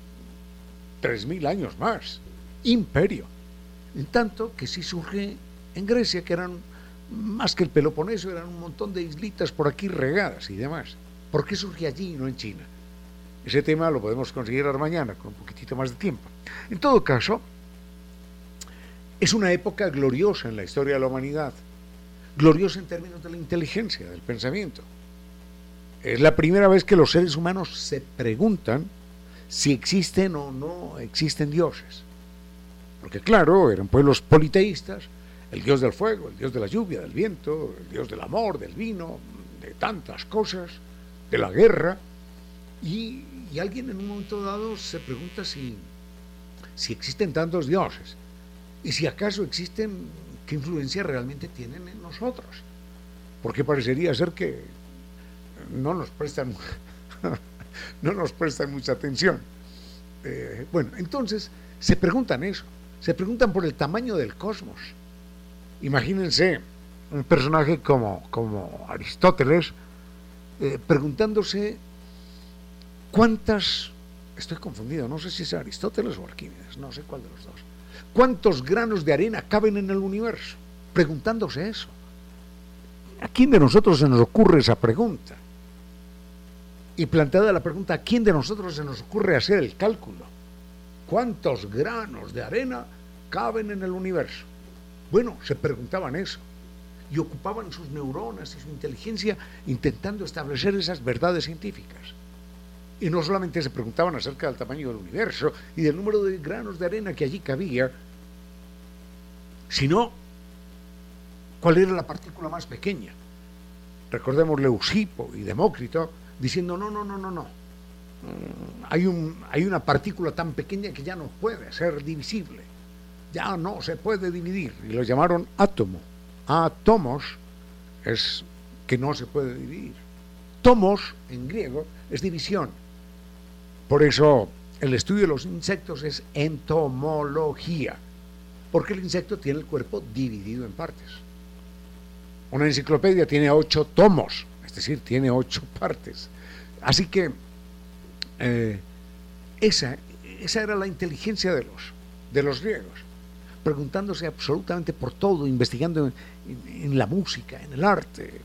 3.000 años más. Imperio. En tanto que sí surge en Grecia, que eran más que el Peloponeso, eran un montón de islitas por aquí regadas y demás. ¿Por qué surge allí y no en China? Ese tema lo podemos conseguir mañana con un poquitito más de tiempo. En todo caso, es una época gloriosa en la historia de la humanidad, gloriosa en términos de la inteligencia, del pensamiento. Es la primera vez que los seres humanos se preguntan si existen o no existen dioses. Porque claro, eran pueblos politeístas, el dios del fuego, el dios de la lluvia, del viento, el dios del amor, del vino, de tantas cosas, de la guerra, y y alguien en un momento dado se pregunta si, si existen tantos dioses y si acaso existen, qué influencia realmente tienen en nosotros. Porque parecería ser que no nos prestan, no nos prestan mucha atención. Eh, bueno, entonces se preguntan eso, se preguntan por el tamaño del cosmos. Imagínense un personaje como, como Aristóteles eh, preguntándose ¿Cuántas, estoy confundido, no sé si es Aristóteles o Arquímedes, no sé cuál de los dos, cuántos granos de arena caben en el universo? Preguntándose eso. ¿A quién de nosotros se nos ocurre esa pregunta? Y planteada la pregunta, ¿a quién de nosotros se nos ocurre hacer el cálculo? ¿Cuántos granos de arena caben en el universo? Bueno, se preguntaban eso y ocupaban sus neuronas y su inteligencia intentando establecer esas verdades científicas. Y no solamente se preguntaban acerca del tamaño del universo y del número de granos de arena que allí cabía, sino cuál era la partícula más pequeña. Recordemos Leucipo y Demócrito diciendo, no, no, no, no, no. Hay, un, hay una partícula tan pequeña que ya no puede ser divisible. Ya no se puede dividir. Y lo llamaron átomo. Átomos es que no se puede dividir. Tomos, en griego, es división. Por eso el estudio de los insectos es entomología, porque el insecto tiene el cuerpo dividido en partes. Una enciclopedia tiene ocho tomos, es decir, tiene ocho partes. Así que eh, esa, esa era la inteligencia de los, de los griegos, preguntándose absolutamente por todo, investigando en, la música, en el arte,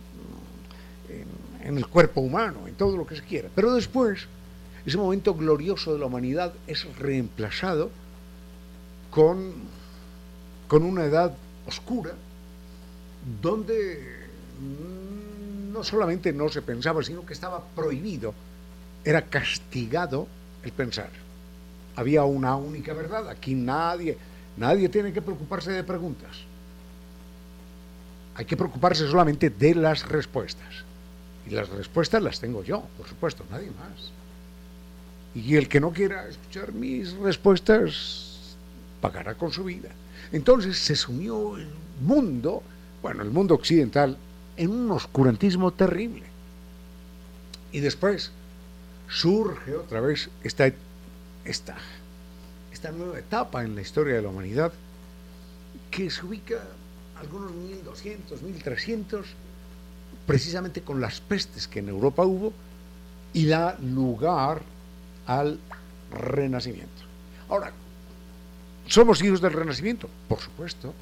en, en el cuerpo humano, en todo lo que se quiera. Pero después ese momento glorioso de la humanidad es reemplazado con, con una edad oscura, donde no solamente no se pensaba, sino que estaba prohibido, era castigado el pensar. Había una única verdad, aquí nadie, nadie tiene que preocuparse de preguntas. Hay que preocuparse solamente de las respuestas. Y las respuestas las tengo yo, por supuesto, nadie más. Y el que no quiera escuchar mis respuestas pagará con su vida. Entonces se sumió el mundo, bueno, el mundo occidental, en un oscurantismo terrible. Y después surge otra vez esta, esta, esta nueva etapa en la historia de la humanidad que se ubica algunos 1200, 1300, precisamente con las pestes que en Europa hubo, y da lugar al renacimiento. Ahora, ¿Somos hijos del Renacimiento? Por supuesto.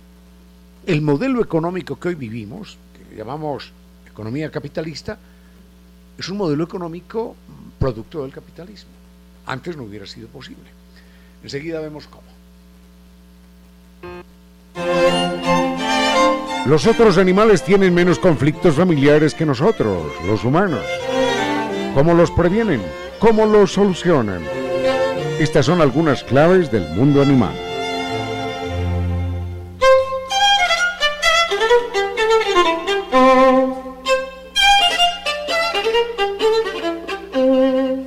El modelo económico que hoy vivimos, que llamamos economía capitalista, es un modelo económico producto del capitalismo. Antes no hubiera sido posible. Enseguida vemos cómo. Los otros animales tienen menos conflictos familiares que nosotros, los humanos. ¿Cómo los previenen? ¿Cómo los solucionan? Estas son algunas claves del mundo animal.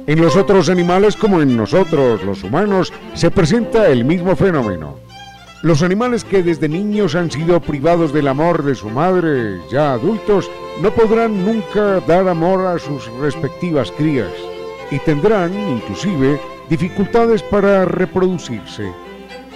En los otros animales como en nosotros, los humanos, se presenta el mismo fenómeno. Los animales que desde niños han sido privados del amor de su madre, ya adultos, no podrán nunca dar amor a sus respectivas crías y tendrán, inclusive, dificultades para reproducirse.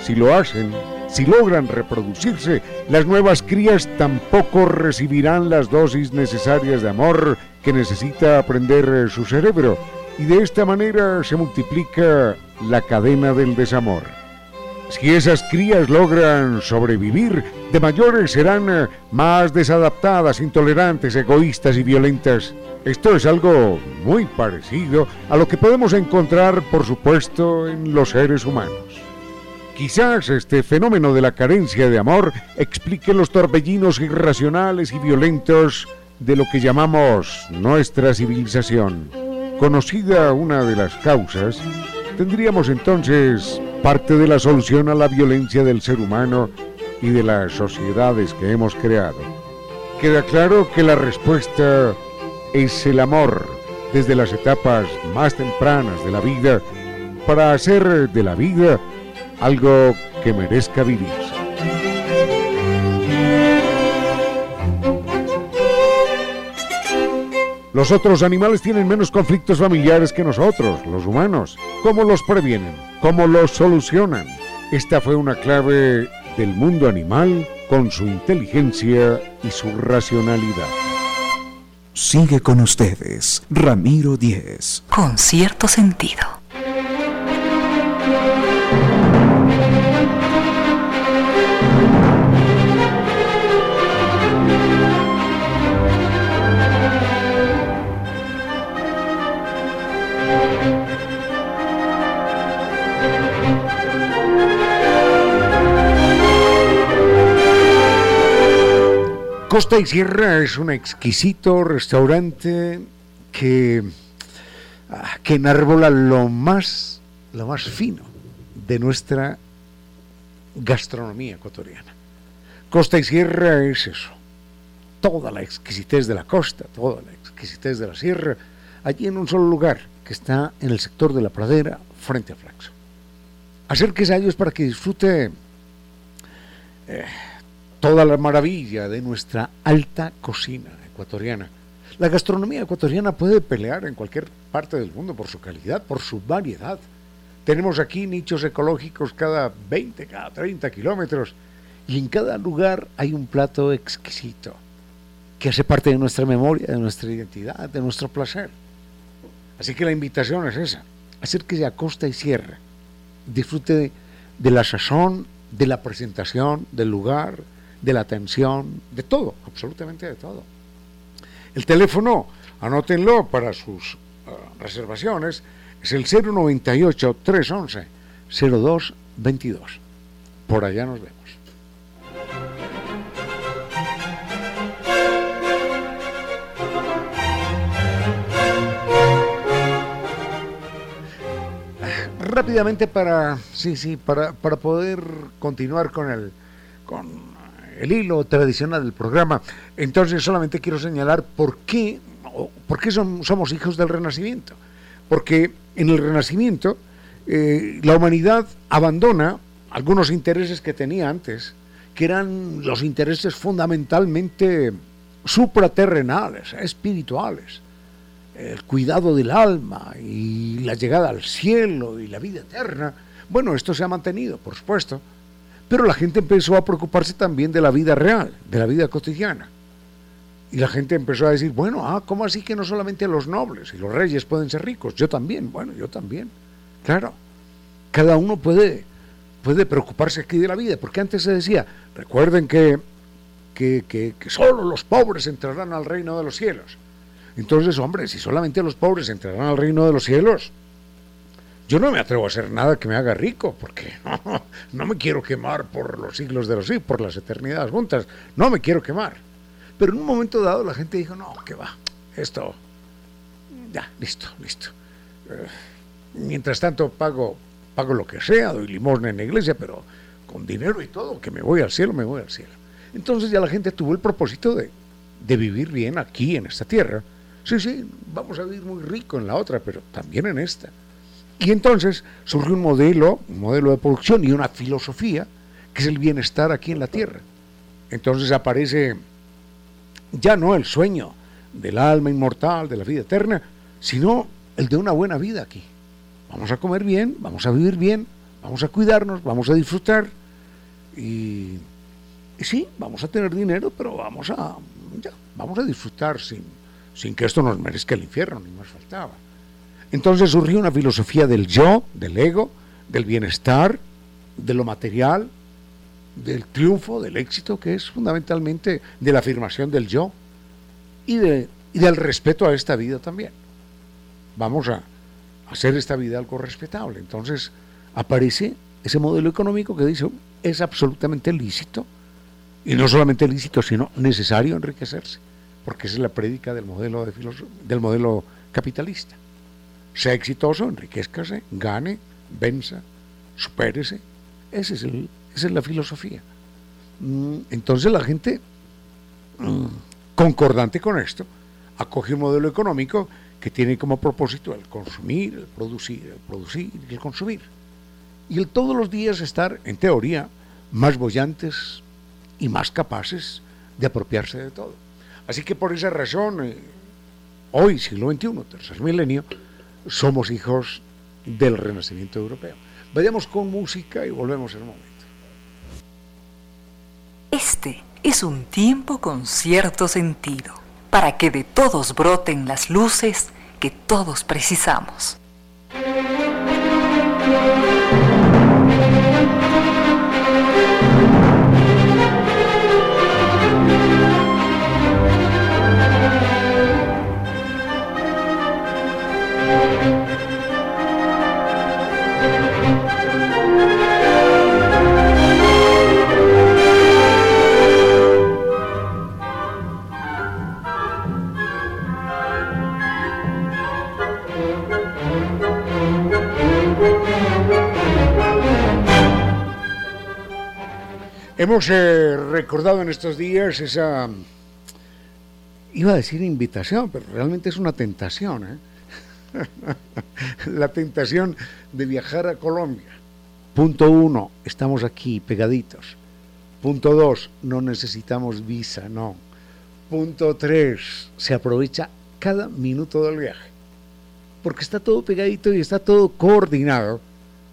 Si lo hacen, si logran reproducirse, las nuevas crías tampoco recibirán las dosis necesarias de amor que necesita aprender su cerebro y de esta manera se multiplica la cadena del desamor. Si esas crías logran sobrevivir, de mayores serán eh, más desadaptadas, intolerantes, egoístas y violentas. Esto es algo muy parecido a lo que podemos encontrar, por supuesto, en los seres humanos. Quizás este fenómeno de la carencia de amor explique los torbellinos irracionales y violentos de lo que llamamos nuestra civilización. Conocida una de las causas, tendríamos entonces parte de la solución a la violencia del ser humano y de las sociedades que hemos creado. Queda claro que la respuesta es el amor desde las etapas más tempranas de la vida para hacer de la vida algo que merezca vivirse. Los otros animales tienen menos conflictos familiares que nosotros, los humanos. ¿Cómo los previenen? ¿Cómo los solucionan? Esta fue una clave del mundo animal con su inteligencia y su racionalidad. Sigue con ustedes, Ramiro Díez. Con cierto sentido. Costa y Sierra es un exquisito restaurante que, ah, que enarbola lo más, lo más fino de nuestra gastronomía ecuatoriana. Costa y Sierra es eso, toda la exquisitez de la costa, toda la exquisitez de la sierra, allí en un solo lugar, que está en el sector de la pradera, frente a Flaxo. Acérquese a ellos para que disfrute eh, toda la maravilla de nuestra alta cocina ecuatoriana. La gastronomía ecuatoriana puede pelear en cualquier parte del mundo por su calidad, por su variedad. Tenemos aquí nichos ecológicos cada 20, cada 30 kilómetros y en cada lugar hay un plato exquisito que hace parte de nuestra memoria, de nuestra identidad, de nuestro placer. Así que la invitación es esa, acérquese a Costa y Sierra, disfrute de, de la sazón, de la presentación, del lugar, de la atención, de todo, absolutamente de todo. El teléfono, anótenlo para sus uh, reservaciones, es el 098-311-0222. Por allá nos vemos. Rápidamente para, sí, sí, para, para poder continuar con el, con el hilo tradicional del programa. Entonces solamente quiero señalar por qué, por qué somos hijos del Renacimiento. Porque en el Renacimiento eh, la humanidad abandona algunos intereses que tenía antes, que eran los intereses fundamentalmente supraterrenales, espirituales, el cuidado del alma y la llegada al cielo y la vida eterna. Bueno, esto se ha mantenido, por supuesto, pero la gente empezó a preocuparse también de la vida real, de la vida cotidiana. Y la gente empezó a decir, bueno, ah, ¿cómo así que no solamente los nobles y los reyes pueden ser ricos? Yo también, bueno, yo también. Claro, cada uno puede puede preocuparse aquí de la vida, porque antes se decía, recuerden que, que, que, que solo los pobres entrarán al reino de los cielos. Entonces, hombre, si solamente los pobres entrarán al reino de los cielos, yo no me atrevo a hacer nada que me haga rico, porque no, me quiero quemar por los siglos de los siglos, por las eternidades juntas, no me quiero quemar. Pero en un momento dado la gente dijo, no, que va, esto, ya, listo, listo. Eh, mientras tanto pago, pago lo que sea, doy limosna en la iglesia, pero con dinero y todo, que me voy al cielo, me voy al cielo. Entonces ya la gente tuvo el propósito de, de vivir bien aquí, en esta tierra. Sí, sí, vamos a vivir muy rico en la otra, pero también en esta. Y entonces surge un modelo, un modelo de producción y una filosofía que es el bienestar aquí en la tierra. Entonces aparece ya no el sueño del alma inmortal, de la vida eterna, sino el de una buena vida aquí. Vamos a comer bien, vamos a vivir bien, vamos a cuidarnos, vamos a disfrutar y, sí, vamos a tener dinero, pero vamos a, vamos a disfrutar sin, sin que esto nos merezca el infierno, ni más faltaba. Entonces surgió una filosofía del yo, del ego, del bienestar, de lo material, del triunfo, del éxito, que es fundamentalmente de la afirmación del yo y, de, del respeto a esta vida también. Vamos a hacer esta vida algo respetable. Entonces aparece ese modelo económico que dice es absolutamente lícito, y no solamente lícito, sino necesario enriquecerse, porque esa es la prédica del modelo, de del modelo capitalista sea exitoso, enriquezcase, gane, venza, supérese. Ese es el, esa es la filosofía. Mm, entonces la gente, mm, concordante con esto, acoge un modelo económico que tiene como propósito el consumir, el producir, el producir y el consumir. Y el todos los días estar, en teoría, más bollantes y más capaces de apropiarse de todo. Así que por esa razón, eh, hoy, siglo XXI, tercer milenio, somos hijos del renacimiento europeo. Vayamos con música y volvemos en un momento. Este es un tiempo con cierto sentido, para que de todos broten las luces que todos precisamos. Hemos eh, recordado en estos días esa, iba a decir invitación, pero realmente es una tentación, ¿eh? la tentación de viajar a Colombia. Punto uno, estamos aquí pegaditos. Punto dos, no necesitamos visa, no. Punto tres, se aprovecha cada minuto del viaje, porque está todo pegadito y está todo coordinado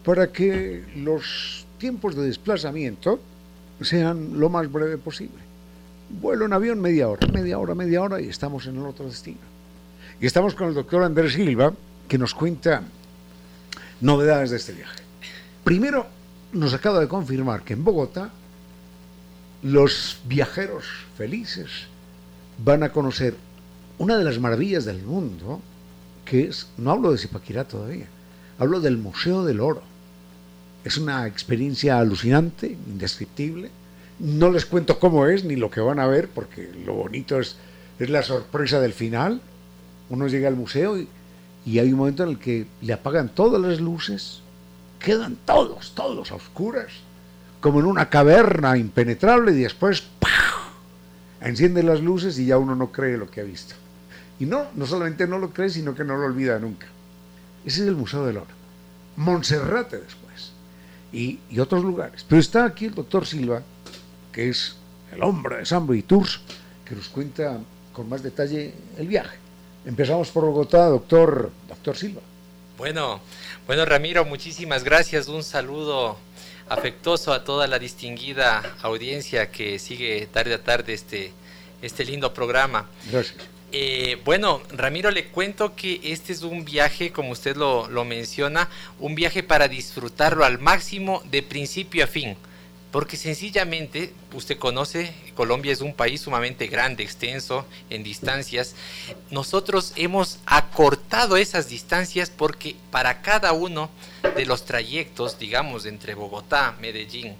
para que los tiempos de desplazamiento sean lo más breve posible. Vuelo en avión media hora, media hora, media hora y estamos en el otro destino. Y estamos con el doctor Andrés Silva, que nos cuenta novedades de este viaje. Primero, nos acaba de confirmar que en Bogotá los viajeros felices van a conocer una de las maravillas del mundo, que es, no hablo de Zipaquirá todavía, hablo del Museo del Oro. Es una experiencia alucinante, indescriptible. No les cuento cómo es ni lo que van a ver, porque lo bonito es, es la sorpresa del final. Uno llega al museo y, hay un momento en el que le apagan todas las luces, quedan todos, todos a oscuras, como en una caverna impenetrable, y después encienden las luces y ya uno no cree lo que ha visto. Y no, no solamente no lo cree, sino que no lo olvida nunca. Ese es el Museo del Oro. Monserrate después y, otros lugares. Pero está aquí el doctor Silva, que es el hombre de Sambo y Tours, que nos cuenta con más detalle el viaje. Empezamos por Bogotá, doctor, doctor Silva. Bueno, bueno Ramiro, muchísimas gracias. Un saludo afectuoso a toda la distinguida audiencia que sigue tarde a tarde este, este lindo programa. Gracias. Eh, bueno, Ramiro, le cuento que este es un viaje, como usted lo, lo menciona, un viaje para disfrutarlo al máximo de principio a fin. Porque sencillamente, usted conoce, Colombia es un país sumamente grande, extenso en distancias. Nosotros hemos acortado esas distancias porque para cada uno de los trayectos, digamos, entre Bogotá, Medellín,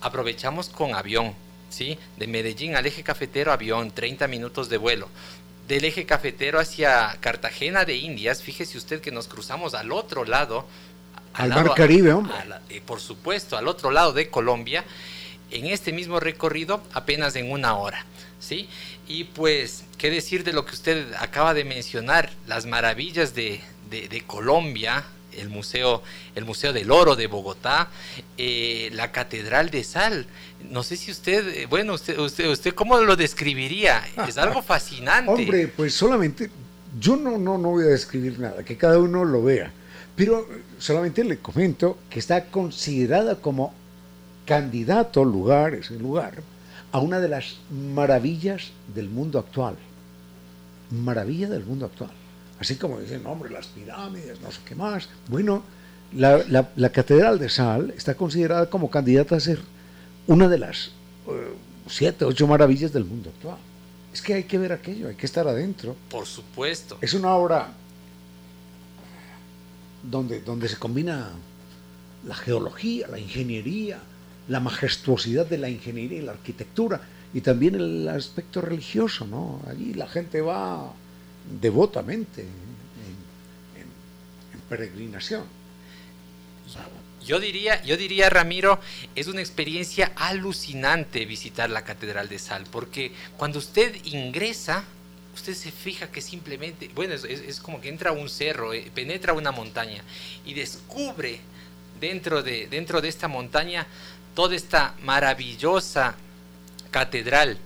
aprovechamos con avión, ¿sí? De Medellín al eje cafetero, avión, 30 minutos de vuelo. Del eje cafetero hacia Cartagena de Indias, fíjese usted que nos cruzamos al otro lado, al, Mar Caribe, hombre. Eh, por supuesto, al otro lado de Colombia, en este mismo recorrido apenas en una hora. ¿sí? Y pues, ¿qué decir de lo que usted acaba de mencionar? Las maravillas de, de, Colombia, el museo, el museo del Oro de Bogotá, eh, la Catedral de Sal. No sé si usted, eh, bueno, usted, usted, usted cómo lo describiría. Es algo fascinante. Hombre, pues solamente, yo no, no, no voy a describir nada, que cada uno lo vea. Pero solamente le comento que está considerada como candidato, lugar, ese lugar, a una de las maravillas del mundo actual. Maravilla del mundo actual. Así como dicen, hombre, las pirámides, no sé qué más. Bueno, la, Catedral de Sal está considerada como candidata a ser una de las eh, siete, ocho maravillas del mundo actual. Es que hay que ver aquello, hay que estar adentro. Por supuesto. Es una obra donde, donde se combina la geología, la ingeniería, la majestuosidad de la ingeniería y la arquitectura, y también el aspecto religioso, ¿no? Allí la gente va devotamente en, peregrinación. Yo diría, yo diría, Ramiro, es una experiencia alucinante visitar la Catedral de Sal, porque cuando usted ingresa usted se fija que simplemente, bueno, es, como que entra un cerro, eh, penetra una montaña y descubre dentro de, dentro de esta montaña toda esta maravillosa catedral,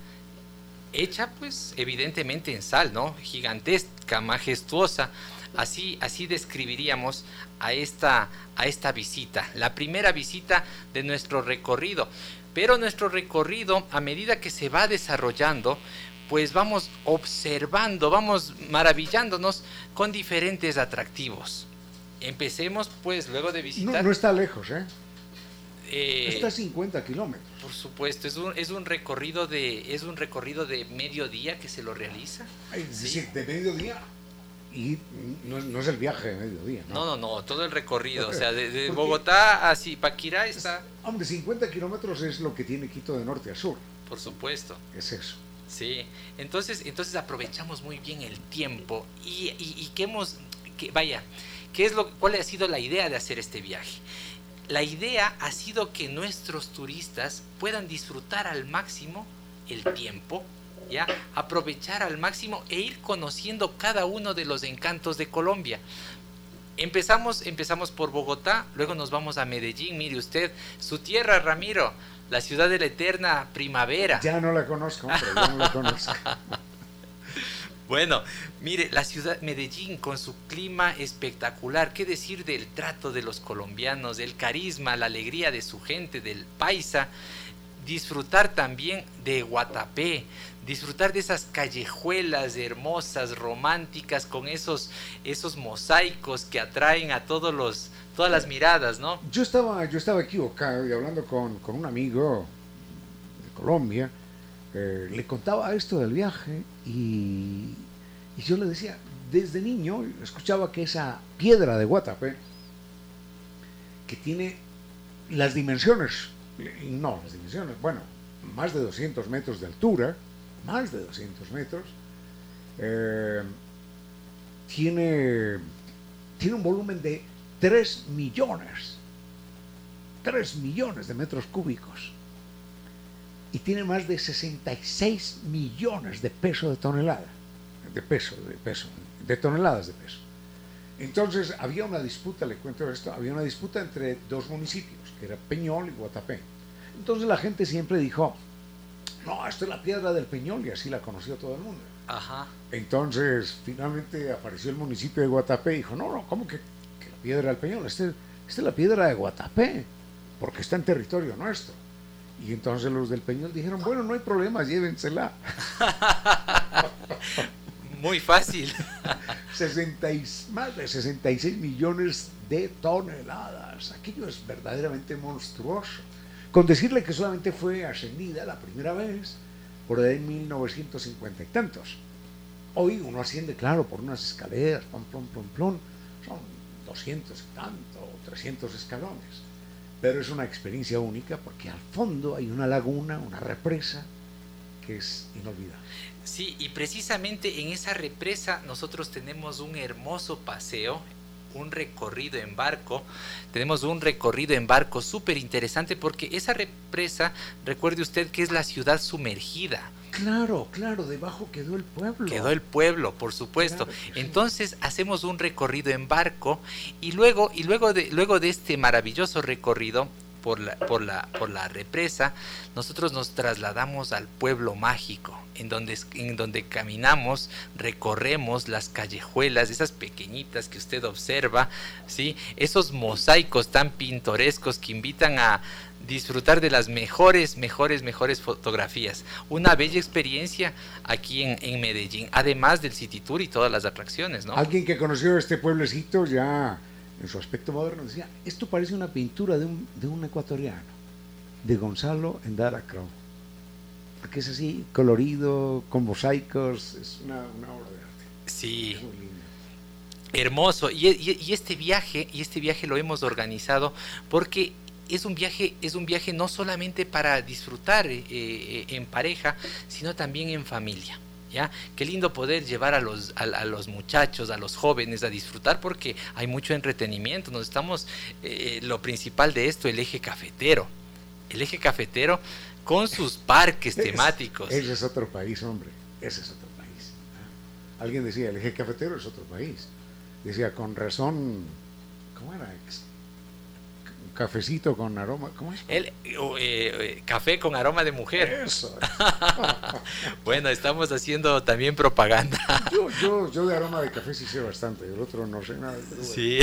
hecha pues evidentemente en sal, ¿no? Gigantesca, majestuosa. Así, así describiríamos a esta, a esta visita, la primera visita de nuestro recorrido. Pero nuestro recorrido, a medida que se va desarrollando, pues vamos observando, vamos maravillándonos con diferentes atractivos. Empecemos pues luego de visitar... No, está lejos, ¿eh? ¿eh? está a 50 kilómetros. Por supuesto, es un, es un recorrido de es un recorrido de mediodía que se lo realiza. es decir, de mediodía y no, es el viaje de mediodía, ¿no? No, no, no, todo el recorrido, o sea, de, Bogotá a Zipaquirá está... hombre, 50 kilómetros es lo que tiene Quito de norte a sur. Por supuesto. Es eso. Sí, entonces, entonces aprovechamos muy bien el tiempo y, y, que hemos, que, vaya, ¿qué es lo, ¿cuál ha sido la idea de hacer este viaje? La idea ha sido que nuestros turistas puedan disfrutar al máximo el tiempo, ¿ya? aprovechar al máximo e ir conociendo cada uno de los encantos de Colombia. Empezamos, empezamos por Bogotá, luego nos vamos a Medellín, mire usted, su tierra, Ramiro, la ciudad de la eterna primavera. Ya no la conozco, pero ya no la conozco. Bueno, mire, la ciudad Medellín con su clima espectacular, qué decir del trato de los colombianos, del carisma, la alegría de su gente, del paisa, disfrutar también de Guatapé, disfrutar de esas callejuelas hermosas, románticas, con esos, esos mosaicos que atraen a todos los, todas las miradas, ¿no? Yo estaba, yo estaba equivocado y hablando con, un amigo de Colombia, eh, le contaba esto del viaje y, y, yo le decía, desde niño escuchaba que esa piedra de Guatapé, que tiene las dimensiones, no las dimensiones, bueno, más de 200 metros de altura, más de 200 metros, eh, tiene, tiene un volumen de 3 millones, 3 millones de metros cúbicos y tiene más de 66 millones de peso de tonelada, de peso, de peso, de toneladas de peso. Entonces había una disputa, le cuento esto, había una disputa entre dos municipios, que era Peñol y Guatapé. Entonces la gente siempre dijo, no, esta es la piedra del Peñol y así la conoció todo el mundo. Ajá. Entonces finalmente apareció el municipio de Guatapé y dijo, no, no, ¿cómo que piedra del Peñol, esta, es la piedra de Guatapé, porque está en territorio nuestro. Y entonces los del Peñol dijeron, bueno, no hay problema, llévensela. Muy fácil. 60 más de 66 millones de toneladas. Aquello es verdaderamente monstruoso. Con decirle que solamente fue ascendida la primera vez por ahí en 1950 y tantos. Hoy uno asciende, claro, por unas escaleras, plom, plom, plom, plom. Son 200 y tanto, 300 escalones. Pero es una experiencia única porque al fondo hay una laguna, una represa, que es inolvidable. Sí, y precisamente en esa represa nosotros tenemos un hermoso paseo, un recorrido en barco. Tenemos un recorrido en barco súper interesante porque esa represa, recuerde usted que es la ciudad sumergida. Claro, claro, debajo quedó el pueblo. Quedó el pueblo, por supuesto. Entonces hacemos un recorrido en barco y luego, y luego de, luego de este maravilloso recorrido, por la, por la, por la represa, nosotros nos trasladamos al pueblo mágico, en donde, en donde caminamos, recorremos las callejuelas, esas pequeñitas que usted observa, ¿sí? esos mosaicos tan pintorescos que invitan a disfrutar de las mejores, mejores, mejores fotografías. Una bella experiencia aquí en, en Medellín, además del City Tour y todas las atracciones. ¿no? Alguien que conoció este pueblecito ya en su aspecto moderno, decía, esto parece una pintura de un, de un ecuatoriano, de Gonzalo Endara Crow. Porque es así, colorido, con mosaicos, es una, obra de arte. Sí. Hermoso. Y, y, este viaje, y este viaje lo hemos organizado porque es un viaje, es un viaje no solamente para disfrutar eh, eh, en pareja, sino también en familia. ¿Ya? Qué lindo poder llevar a los, a, los muchachos, a los jóvenes a disfrutar porque hay mucho entretenimiento. Nos estamos, eh, lo principal de esto, el eje cafetero. El eje cafetero con sus parques temáticos. Ese es otro país, hombre. Ese es otro país. Alguien decía, el eje cafetero es otro país. Decía, con razón, ¿cómo era? Cafecito con aroma, ¿cómo es? El, eh, eh, café con aroma de mujer. Eso. bueno, estamos haciendo también propaganda. yo, yo, yo, de aroma de café sí sé bastante, el otro no sé nada. Sí.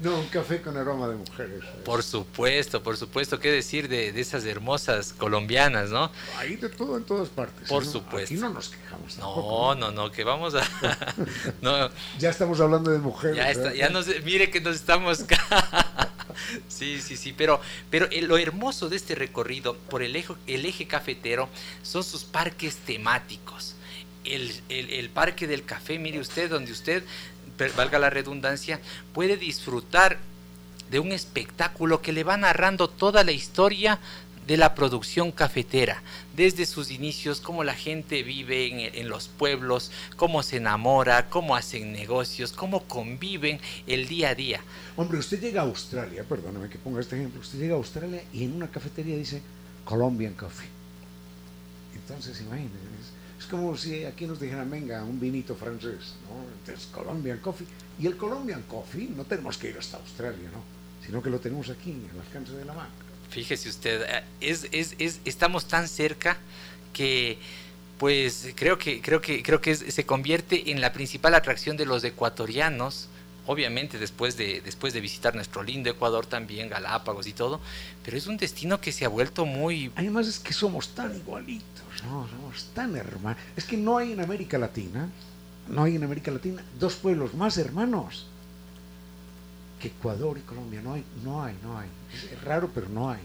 no, un café con aroma de mujer. Por supuesto, por supuesto. ¿Qué decir de, de, esas hermosas colombianas, no? Hay de todo en todas partes. Por supuesto. Aquí no nos quejamos. No, no, no, que vamos a... no. Ya estamos hablando de mujeres. Ya, está, ya nos, mire que nos estamos... Sí, sí, sí, pero, pero lo hermoso de este recorrido por el eje, el eje cafetero son sus parques temáticos. El, el, parque del café, mire usted, donde usted, valga la redundancia, puede disfrutar de un espectáculo que le va narrando toda la historia de la producción cafetera, desde sus inicios, cómo la gente vive en, los pueblos, cómo se enamora, cómo hacen negocios, cómo conviven el día a día. Hombre, usted llega a Australia, perdóname que ponga este ejemplo, usted llega a Australia y en una cafetería dice Colombian Coffee. Entonces, imagínense, es, como si aquí nos dijeran, venga, un vinito francés, ¿no? Entonces, Colombian Coffee. Y el Colombian Coffee no tenemos que ir hasta Australia, ¿no? Sino que lo tenemos aquí, en las canchas de la mano. Fíjese usted, eh, es, es, es, estamos tan cerca que pues creo que creo que creo que se convierte en la principal atracción de los ecuatorianos obviamente después de después de visitar nuestro lindo Ecuador también Galápagos y todo pero es un destino que se ha vuelto muy además es que somos tan igualitos ¿no? somos tan hermanos es que no hay en América Latina no hay en América Latina dos pueblos más hermanos que Ecuador y Colombia. No hay, no hay, no hay. Es raro, pero no hay.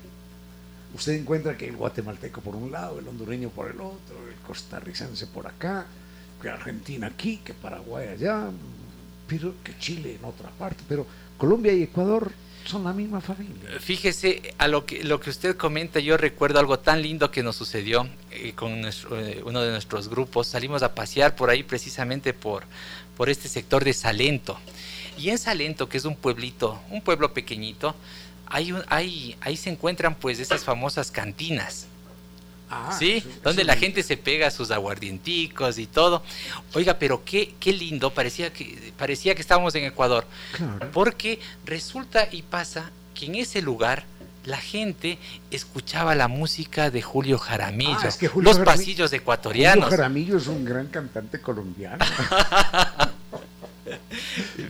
Usted encuentra que el guatemalteco por un lado, el hondureño por el otro, el costarricense por acá, que Argentina aquí, que Paraguay allá, pero que Chile en otra parte. Pero Colombia y Ecuador son la misma familia. Fíjese, a lo que, lo que usted comenta, yo recuerdo algo tan lindo que nos sucedió eh, con eh, uno de nuestros grupos. Salimos a pasear por ahí precisamente por, por este sector de Salento. Y en Salento, que es un pueblito, un pueblo pequeñito, hay, hay, ahí se encuentran pues esas famosas cantinas. Ah, ¿Sí? Donde la gente se pega sus aguardienticos y todo. Oiga, pero qué, qué lindo, parecía que, parecía que estábamos en Ecuador. Porque resulta y pasa que en ese lugar la gente escuchaba la música de Julio Jaramillo, ah, los pasillos ecuatorianos. Julio Jaramillo es un gran cantante colombiano.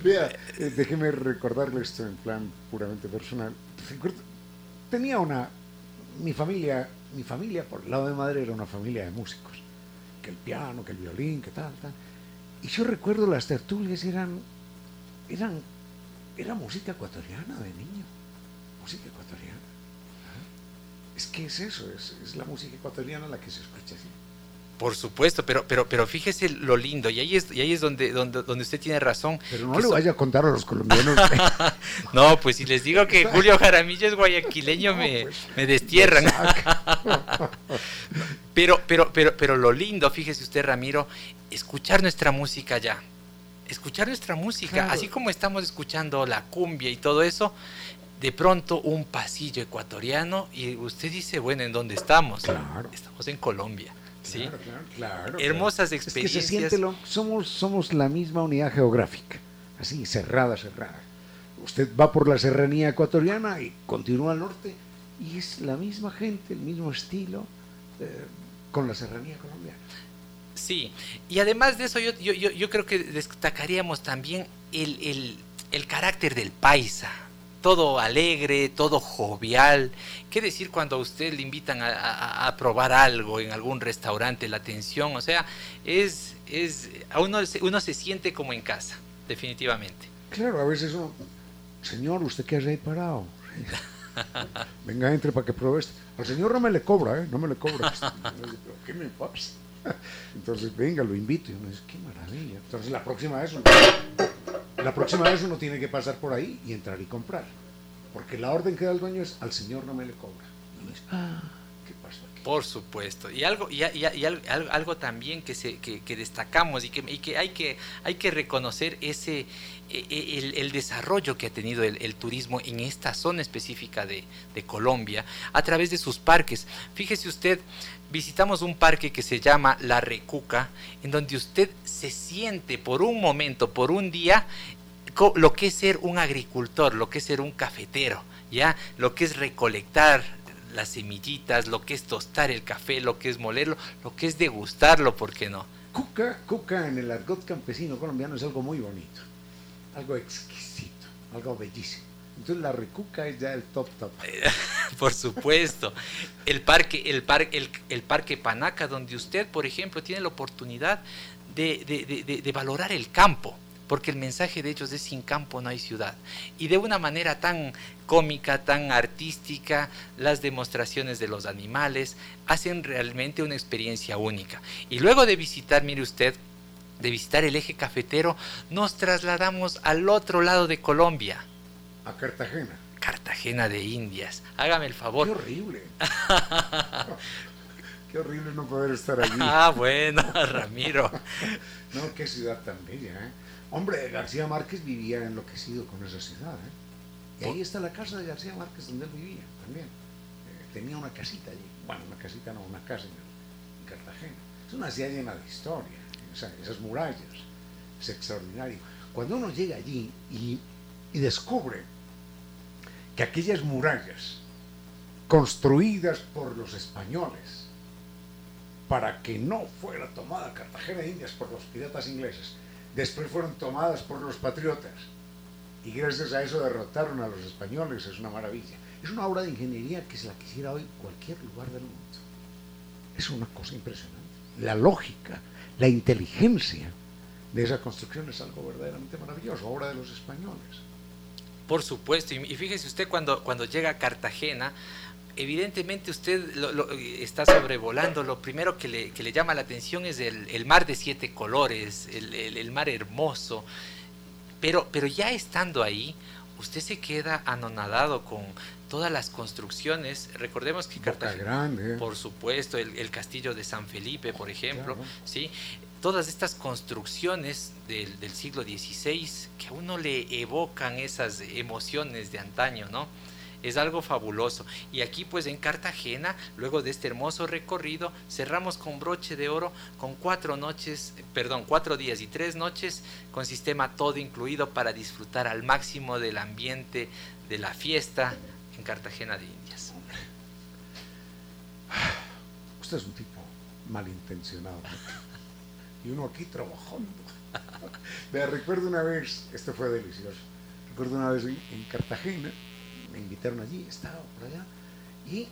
Vea, eh, déjeme recordarle esto en plan puramente personal. Tenía una. Mi familia, mi familia por el lado de madre era una familia de músicos. Que el piano, que el violín, que tal, tal. Y yo recuerdo las tertulias eran, eran, era música ecuatoriana de niño, música ecuatoriana. Es que es eso, es, la música ecuatoriana la que se escucha así. Por supuesto, pero, pero, pero fíjese lo lindo, y ahí es, y ahí es donde, donde, donde usted tiene razón. Pero no le vaya a contar a los colombianos. no, pues si les digo que Julio Jaramillo es guayaquileño, me, pues, me destierran. pero, pero, pero, pero lo lindo, fíjese usted, Ramiro, escuchar nuestra música ya. Escuchar nuestra música, así como estamos escuchando la cumbia y todo eso, de pronto un pasillo ecuatoriano y usted dice, bueno, ¿en dónde estamos? Claro. Estamos en Colombia. ¿Sí? Claro, claro, Hermosas experiencias. Es que se siente lo, somos, somos la misma unidad geográfica, así, cerrada, cerrada. Usted va por la serranía ecuatoriana y continúa al norte y es la misma gente, el mismo estilo eh, con la serranía colombiana. Sí, y además de eso yo, yo, yo, creo que destacaríamos también el, el, el carácter del paisa, todo alegre, todo jovial. ¿Qué decir cuando a usted le invitan a, probar algo en algún restaurante, la atención? O sea, es, es a uno, uno se siente como en casa, definitivamente. Claro, a veces uno, señor, ¿usted qué ha parado? Venga, entre para que pruebe Al señor no me le cobra, ¿eh? No me le cobra. ¿Qué me pasa? Entonces, venga, lo invito. Y uno dice, qué maravilla. Entonces, la próxima vez, la próxima vez uno tiene que pasar por ahí y entrar y comprar. Porque la orden que da el dueño es, al señor no me le cobra. Y uno ah, ¿qué pasa aquí? Por supuesto. Y algo, y, algo, también que, se, que, destacamos y que, y que, hay que hay que reconocer ese e, e, el, desarrollo que ha tenido el, turismo en esta zona específica de, de Colombia a través de sus parques. Fíjese usted, visitamos un parque que se llama La Recuca, en donde usted se siente por un momento, por un día, lo que es ser un agricultor, lo que es ser un cafetero, ¿ya? Lo que es recolectar las semillitas, lo que es tostar el café, lo que es molerlo, lo que es degustarlo, ¿por qué no? Cuca, cuca en el argot campesino colombiano es algo muy bonito, algo exquisito, algo bellísimo. Entonces la recuca es ya el top top. por supuesto. El parque, el, el, parque Panaca, donde usted, por ejemplo, tiene la oportunidad de, valorar el campo, porque el mensaje de ellos es sin campo no hay ciudad. Y de una manera tan cómica, tan artística, las demostraciones de los animales hacen realmente una experiencia única. Y luego de visitar, mire usted, de visitar el eje cafetero, nos trasladamos al otro lado de Colombia a Cartagena. Cartagena de Indias. Hágame el favor. Qué horrible. qué horrible no poder estar allí. Ah, bueno, Ramiro. no, qué ciudad tan bella, ¿eh? Hombre, García Márquez vivía enloquecido con esa ciudad, ¿eh? Y ahí está la casa de García Márquez donde él vivía también. Eh, tenía una casita allí. Bueno, una casita no, una casa en, Cartagena. Es una ciudad llena de historia. esas murallas. Es extraordinario. Cuando uno llega allí y y descubre que aquellas murallas construidas por los españoles para que no fuera tomada Cartagena de Indias por los piratas ingleses, después fueron tomadas por los patriotas y gracias a eso derrotaron a los españoles, es una maravilla. Es una obra de ingeniería que se la quisiera hoy cualquier lugar del mundo. Es una cosa impresionante. La lógica, la inteligencia de esa construcción es algo verdaderamente maravilloso, obra de los españoles. Por supuesto, y, fíjese usted cuando, cuando llega a Cartagena, evidentemente usted está sobrevolando, lo primero que le, que le, llama la atención es el, mar de siete colores, el, mar hermoso, pero, pero ya estando ahí, usted se queda anonadado con todas las construcciones. Recordemos que Cartagena, por supuesto, el, castillo de San Felipe, por ejemplo, ¿sí? Todas estas construcciones del, siglo XVI que a uno le evocan esas emociones de antaño, ¿no? Es algo fabuloso. Y aquí pues en Cartagena, luego de este hermoso recorrido, cerramos con broche de oro con cuatro noches, perdón, cuatro días y tres noches con sistema todo incluido para disfrutar al máximo del ambiente de la fiesta en Cartagena de Indias. Usted es un tipo malintencionado y uno aquí trabajando. Me recuerdo una vez, esto fue delicioso, recuerdo una vez en, Cartagena, me invitaron allí, estaba por allá, y eh,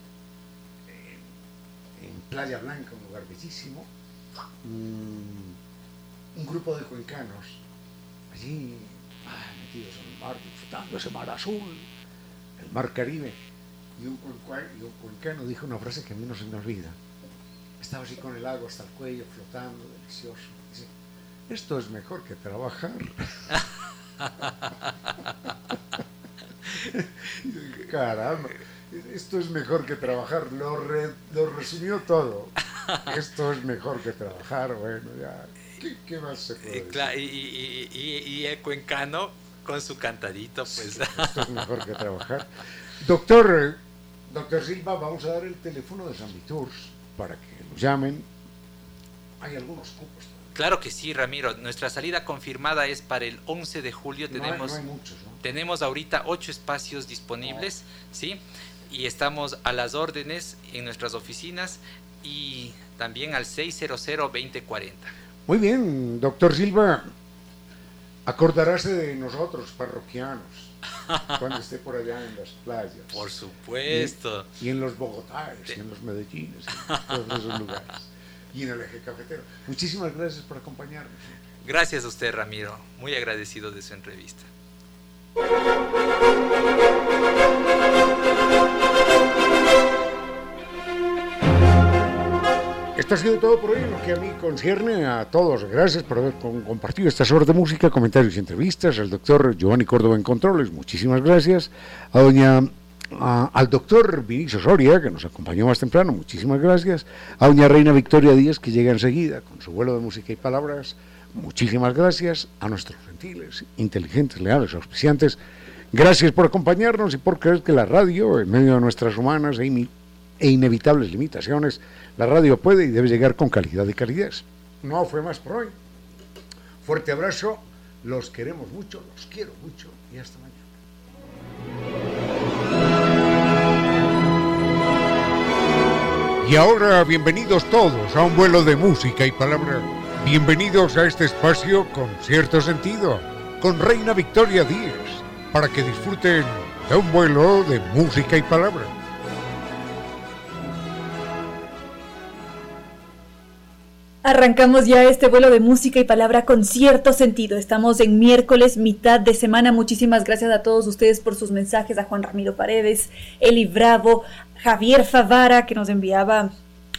en Playa Blanca, un lugar bellísimo, mm, un grupo de cuencanos allí ah, metidos en el mar, disfrutando ese mar azul, el mar Caribe. Y un, cuencano dijo una frase que a mí no se me olvida. Estaba así con el agua hasta el cuello, flotando, Dice, esto es mejor que trabajar. Caramba, esto es mejor que trabajar. Lo, lo resumió todo. Esto es mejor que trabajar. Bueno, ya. ¿Qué, más se puede decir? Y, el cuencano con su cantadito, pues. esto es mejor que trabajar. Doctor, doctor Silva, vamos a dar el teléfono de San Viturs para que nos llamen. Hay algunos cupos Claro que sí, Ramiro. Nuestra salida confirmada es para el 11 de julio. tenemos, tenemos ahorita ocho espacios disponibles, ¿sí? Y estamos a las órdenes en nuestras oficinas y también al 600-2040. Muy bien, doctor Silva. Acordaráse de nosotros, parroquianos, cuando esté por allá en las playas. Por supuesto. Y, en los Bogotáes, y en los Medellines, en todos esos lugares y en el eje cafetero. Muchísimas gracias por acompañarnos. Gracias a usted, Ramiro. Muy agradecido de su entrevista. Esto ha sido todo por hoy en lo que a mí concierne a todos. Gracias por haber compartido estas horas de música, comentarios y entrevistas. Al doctor Giovanni Córdoba en Controles, muchísimas gracias. A doña al doctor Vinicio Soria, que nos acompañó más temprano, muchísimas gracias. A doña Reina Victoria Díaz, que llega enseguida con su vuelo de música y palabras, muchísimas gracias. A nuestros gentiles, inteligentes, leales, auspiciantes, gracias por acompañarnos y por creer que la radio, en medio de nuestras humanas e, e inevitables limitaciones, la radio puede y debe llegar con calidad y calidez. No fue más por hoy. Fuerte abrazo, los queremos mucho, los quiero mucho y hasta mañana. Y ahora, bienvenidos todos a un vuelo de música y palabra. Bienvenidos a este espacio con cierto sentido, con Reina Victoria Díez, para que disfruten de un vuelo de música y palabra. Arrancamos ya este vuelo de música y palabra con cierto sentido. Estamos en miércoles, mitad de semana. Muchísimas gracias a todos ustedes por sus mensajes, a Juan Ramiro Paredes, Eli Bravo, Javier Favara, que nos enviaba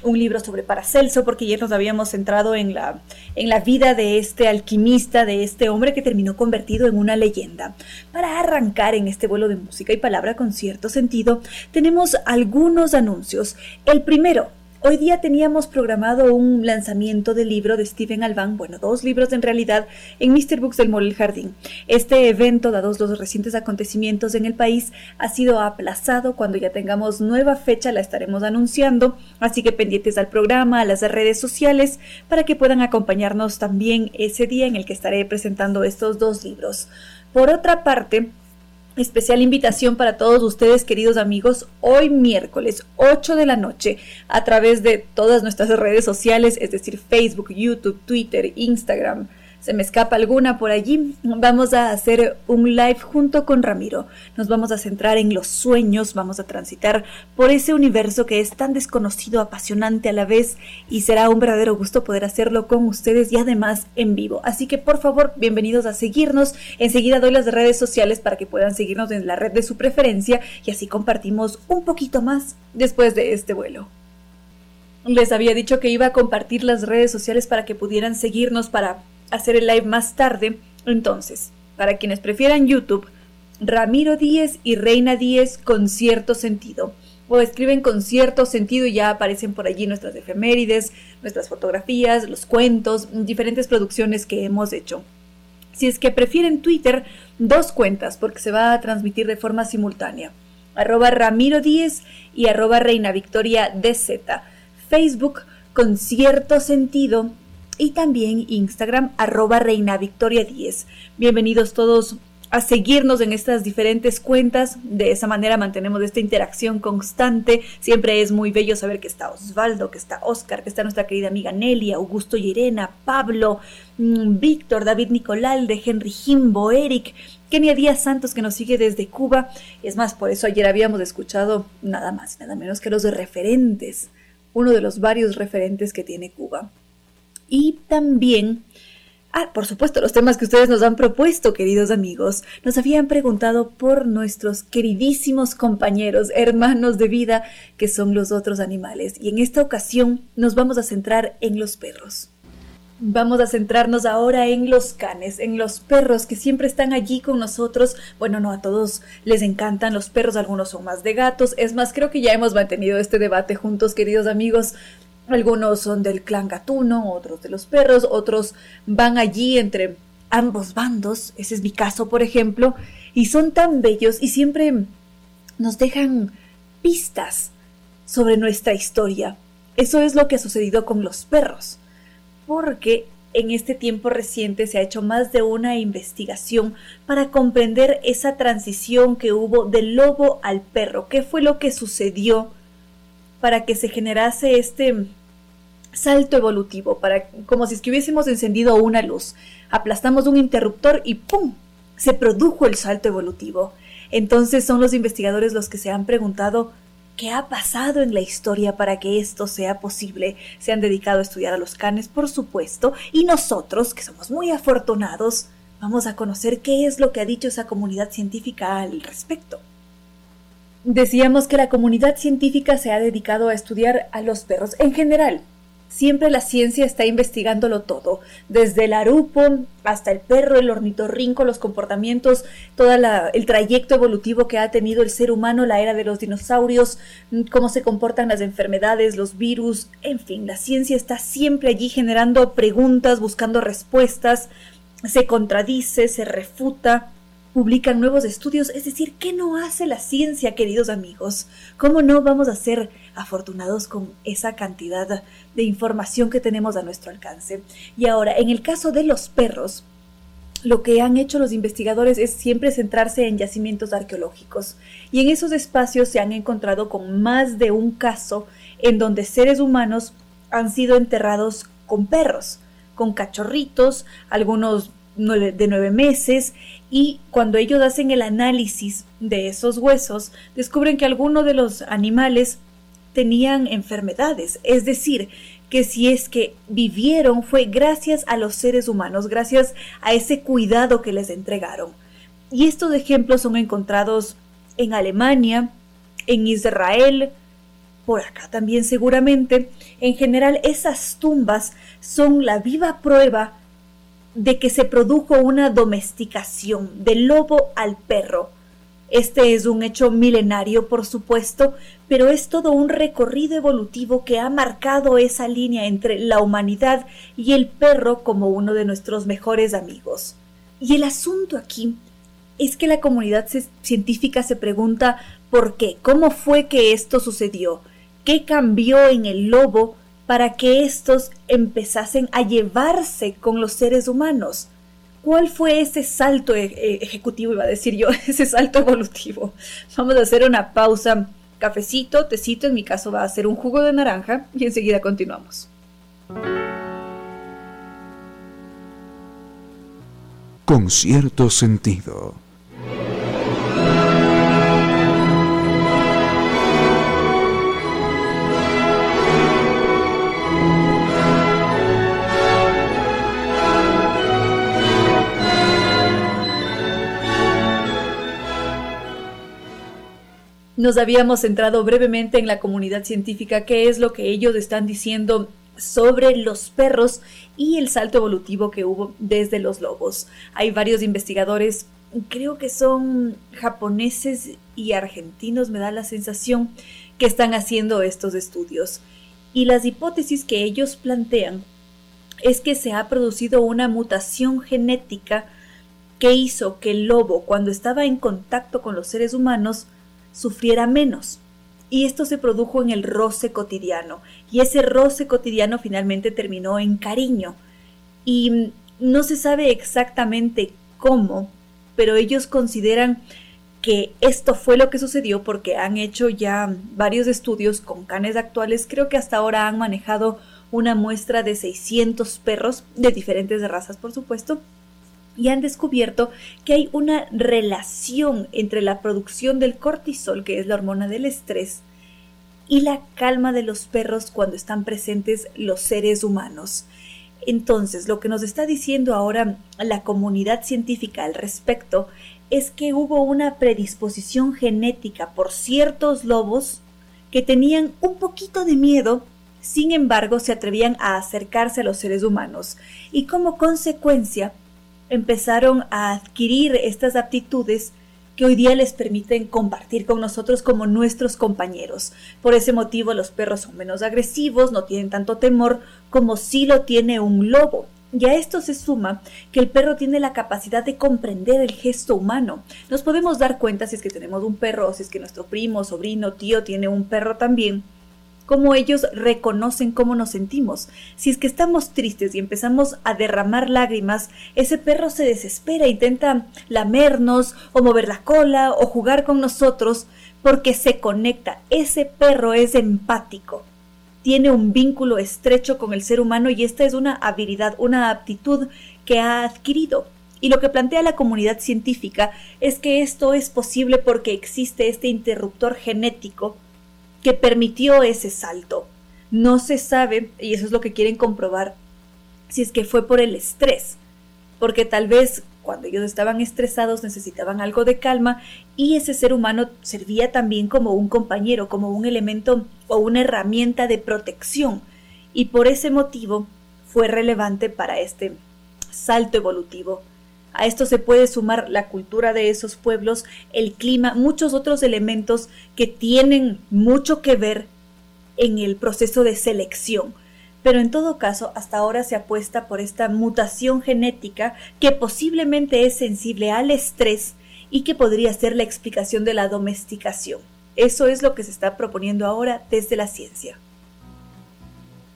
un libro sobre Paracelso, porque ayer nos habíamos centrado en la, en la vida de este alquimista, de este hombre que terminó convertido en una leyenda. Para arrancar en este vuelo de música y palabra con cierto sentido, tenemos algunos anuncios. El primero, Hoy día teníamos programado un lanzamiento del libro de Stephen Alban, bueno, dos libros en realidad, en Mr. Books del Morel Jardín. Este evento, dados los recientes acontecimientos en el país, ha sido aplazado. Cuando ya tengamos nueva fecha la estaremos anunciando, así que pendientes al programa, a las redes sociales, para que puedan acompañarnos también ese día en el que estaré presentando estos dos libros. Por otra parte, Especial invitación para todos ustedes, queridos amigos, hoy miércoles 8 de la noche, a través de todas nuestras redes sociales, es decir, Facebook, YouTube, Twitter, Instagram, se me escapa alguna por allí, vamos a hacer un live junto con Ramiro. Nos vamos a centrar en los sueños, vamos a transitar por ese universo que es tan desconocido, apasionante a la vez y será un verdadero gusto poder hacerlo con ustedes y además en vivo. Así que por favor, bienvenidos a seguirnos. Enseguida doy las redes sociales para que puedan seguirnos en la red de su preferencia y así compartimos un poquito más después de este vuelo. Les había dicho que iba a compartir las redes sociales para que pudieran seguirnos para hacer el live más tarde. Entonces, para quienes prefieran YouTube, Ramiro Díez y Reina Díez con cierto sentido. O escriben con cierto sentido y ya aparecen por allí nuestras efemérides, nuestras fotografías, los cuentos, diferentes producciones que hemos hecho. Si es que prefieren Twitter, dos cuentas porque se va a transmitir de forma simultánea. Arroba Ramiro Díez y arroba Reina Victoria DZ. Facebook con cierto sentido y también Instagram arroba reina victoria 10. Bienvenidos todos a seguirnos en estas diferentes cuentas. De esa manera mantenemos esta interacción constante. Siempre es muy bello saber que está Osvaldo, que está Oscar, que está nuestra querida amiga Nelia, Augusto Irena, Pablo, mm, Víctor, David Nicolalde, Henry Jimbo, Eric, Kenia Díaz Santos que nos sigue desde Cuba. Es más, por eso ayer habíamos escuchado nada más, nada menos que los referentes, uno de los varios referentes que tiene Cuba. Y también Ah, por supuesto, los temas que ustedes nos han propuesto, queridos amigos. Nos habían preguntado por nuestros queridísimos compañeros, hermanos de vida, que son los otros animales. Y en esta ocasión nos vamos a centrar en los perros. Vamos a centrarnos ahora en los canes, en los perros que siempre están allí con nosotros. Bueno, no a todos les encantan los perros, algunos son más de gatos. Es más, creo que ya hemos mantenido este debate juntos, queridos amigos. Algunos son del clan gatuno, otros de los perros, otros van allí entre ambos bandos, ese es mi caso, por ejemplo, y son tan bellos y siempre nos dejan pistas sobre nuestra historia. Eso es lo que ha sucedido con los perros, porque en este tiempo reciente se ha hecho más de una investigación para comprender esa transición que hubo del lobo al perro, qué fue lo que sucedió para que se generase este salto evolutivo, para, como si es que hubiésemos encendido una luz. Aplastamos un interruptor y ¡pum! se produjo el salto evolutivo. Entonces son los investigadores los que se han preguntado qué ha pasado en la historia para que esto sea posible. Se han dedicado a estudiar a los canes, por supuesto, y nosotros, que somos muy afortunados, vamos a conocer qué es lo que ha dicho esa comunidad científica al respecto. Decíamos que la comunidad científica se ha dedicado a estudiar a los perros en general, Siempre la ciencia está investigándolo todo, desde el arupo hasta el perro, el ornitorrinco, los comportamientos, todo el trayecto evolutivo que ha tenido el ser humano, la era de los dinosaurios, cómo se comportan las enfermedades, los virus, en fin, la ciencia está siempre allí generando preguntas, buscando respuestas, se contradice, se refuta, publican nuevos estudios, es decir, ¿qué no hace la ciencia, queridos amigos? ¿Cómo no vamos a ser afortunados con esa cantidad de información que tenemos a nuestro alcance? Y ahora, en el caso de los perros, lo que han hecho los investigadores es siempre centrarse en yacimientos arqueológicos y en esos espacios se han encontrado con más de un caso en donde seres humanos han sido enterrados con perros, con cachorritos, algunos de nueve meses y cuando ellos hacen el análisis de esos huesos descubren que algunos de los animales tenían enfermedades, es decir, que si es que vivieron fue gracias a los seres humanos, gracias a ese cuidado que les entregaron. Y estos ejemplos son encontrados en Alemania, en Israel, por acá también seguramente. En general esas tumbas son la viva prueba de que se produjo una domesticación del lobo al perro. Este es un hecho milenario, por supuesto, pero es todo un recorrido evolutivo que ha marcado esa línea entre la humanidad y el perro como uno de nuestros mejores amigos. Y el asunto aquí es que la comunidad científica se pregunta por qué, cómo fue que esto sucedió, qué cambió en el lobo para que éstos empezasen a llevarse con los seres humanos. ¿Cuál fue ese salto e-, e-, ejecutivo, iba a decir yo, ese salto evolutivo? Vamos a hacer una pausa, cafecito, tecito, en mi caso va a ser un jugo de naranja y enseguida continuamos. Con cierto sentido. Nos habíamos centrado brevemente en la comunidad científica, qué es lo que ellos están diciendo sobre los perros y el salto evolutivo que hubo desde los lobos. Hay varios investigadores, creo que son japoneses y argentinos, me da la sensación, que están haciendo estos estudios. Y las hipótesis que ellos plantean es que se ha producido una mutación genética que hizo que el lobo, cuando estaba en contacto con los seres humanos, sufriera menos. Y esto se produjo en el roce cotidiano. Y ese roce cotidiano finalmente terminó en cariño. Y no se sabe exactamente cómo, pero ellos consideran que esto fue lo que sucedió porque han hecho ya varios estudios con canes actuales. Creo que hasta ahora han manejado una muestra de 600 perros de diferentes razas, por supuesto, y han descubierto que hay una relación entre la producción del cortisol, que es la hormona del estrés, y la calma de los perros cuando están presentes los seres humanos. Entonces, lo que nos está diciendo ahora la comunidad científica al respecto es que hubo una predisposición genética por ciertos lobos que tenían un poquito de miedo, sin embargo se atrevían a acercarse a los seres humanos y como consecuencia empezaron a adquirir estas aptitudes que hoy día les permiten compartir con nosotros como nuestros compañeros. Por ese motivo los perros son menos agresivos, no tienen tanto temor como si lo tiene un lobo. Y a esto se suma que el perro tiene la capacidad de comprender el gesto humano. Nos podemos dar cuenta si es que tenemos un perro o si es que nuestro primo, sobrino, tío tiene un perro también cómo ellos reconocen cómo nos sentimos. Si es que estamos tristes y empezamos a derramar lágrimas, ese perro se desespera, intenta lamernos o mover la cola o jugar con nosotros porque se conecta. Ese perro es empático. Tiene un vínculo estrecho con el ser humano y esta es una habilidad, una aptitud que ha adquirido. Y lo que plantea la comunidad científica es que esto es posible porque existe este interruptor genético que permitió ese salto. No se sabe, y eso es lo que quieren comprobar, si es que fue por el estrés, porque tal vez cuando ellos estaban estresados necesitaban algo de calma y ese ser humano servía también como un compañero, como un elemento o una herramienta de protección y por ese motivo fue relevante para este salto evolutivo a esto se puede sumar la cultura de esos pueblos, el clima, muchos otros elementos que tienen mucho que ver en el proceso de selección. Pero en todo caso, hasta ahora se apuesta por esta mutación genética que posiblemente es sensible al estrés y que podría ser la explicación de la domesticación. Eso es lo que se está proponiendo ahora desde la ciencia.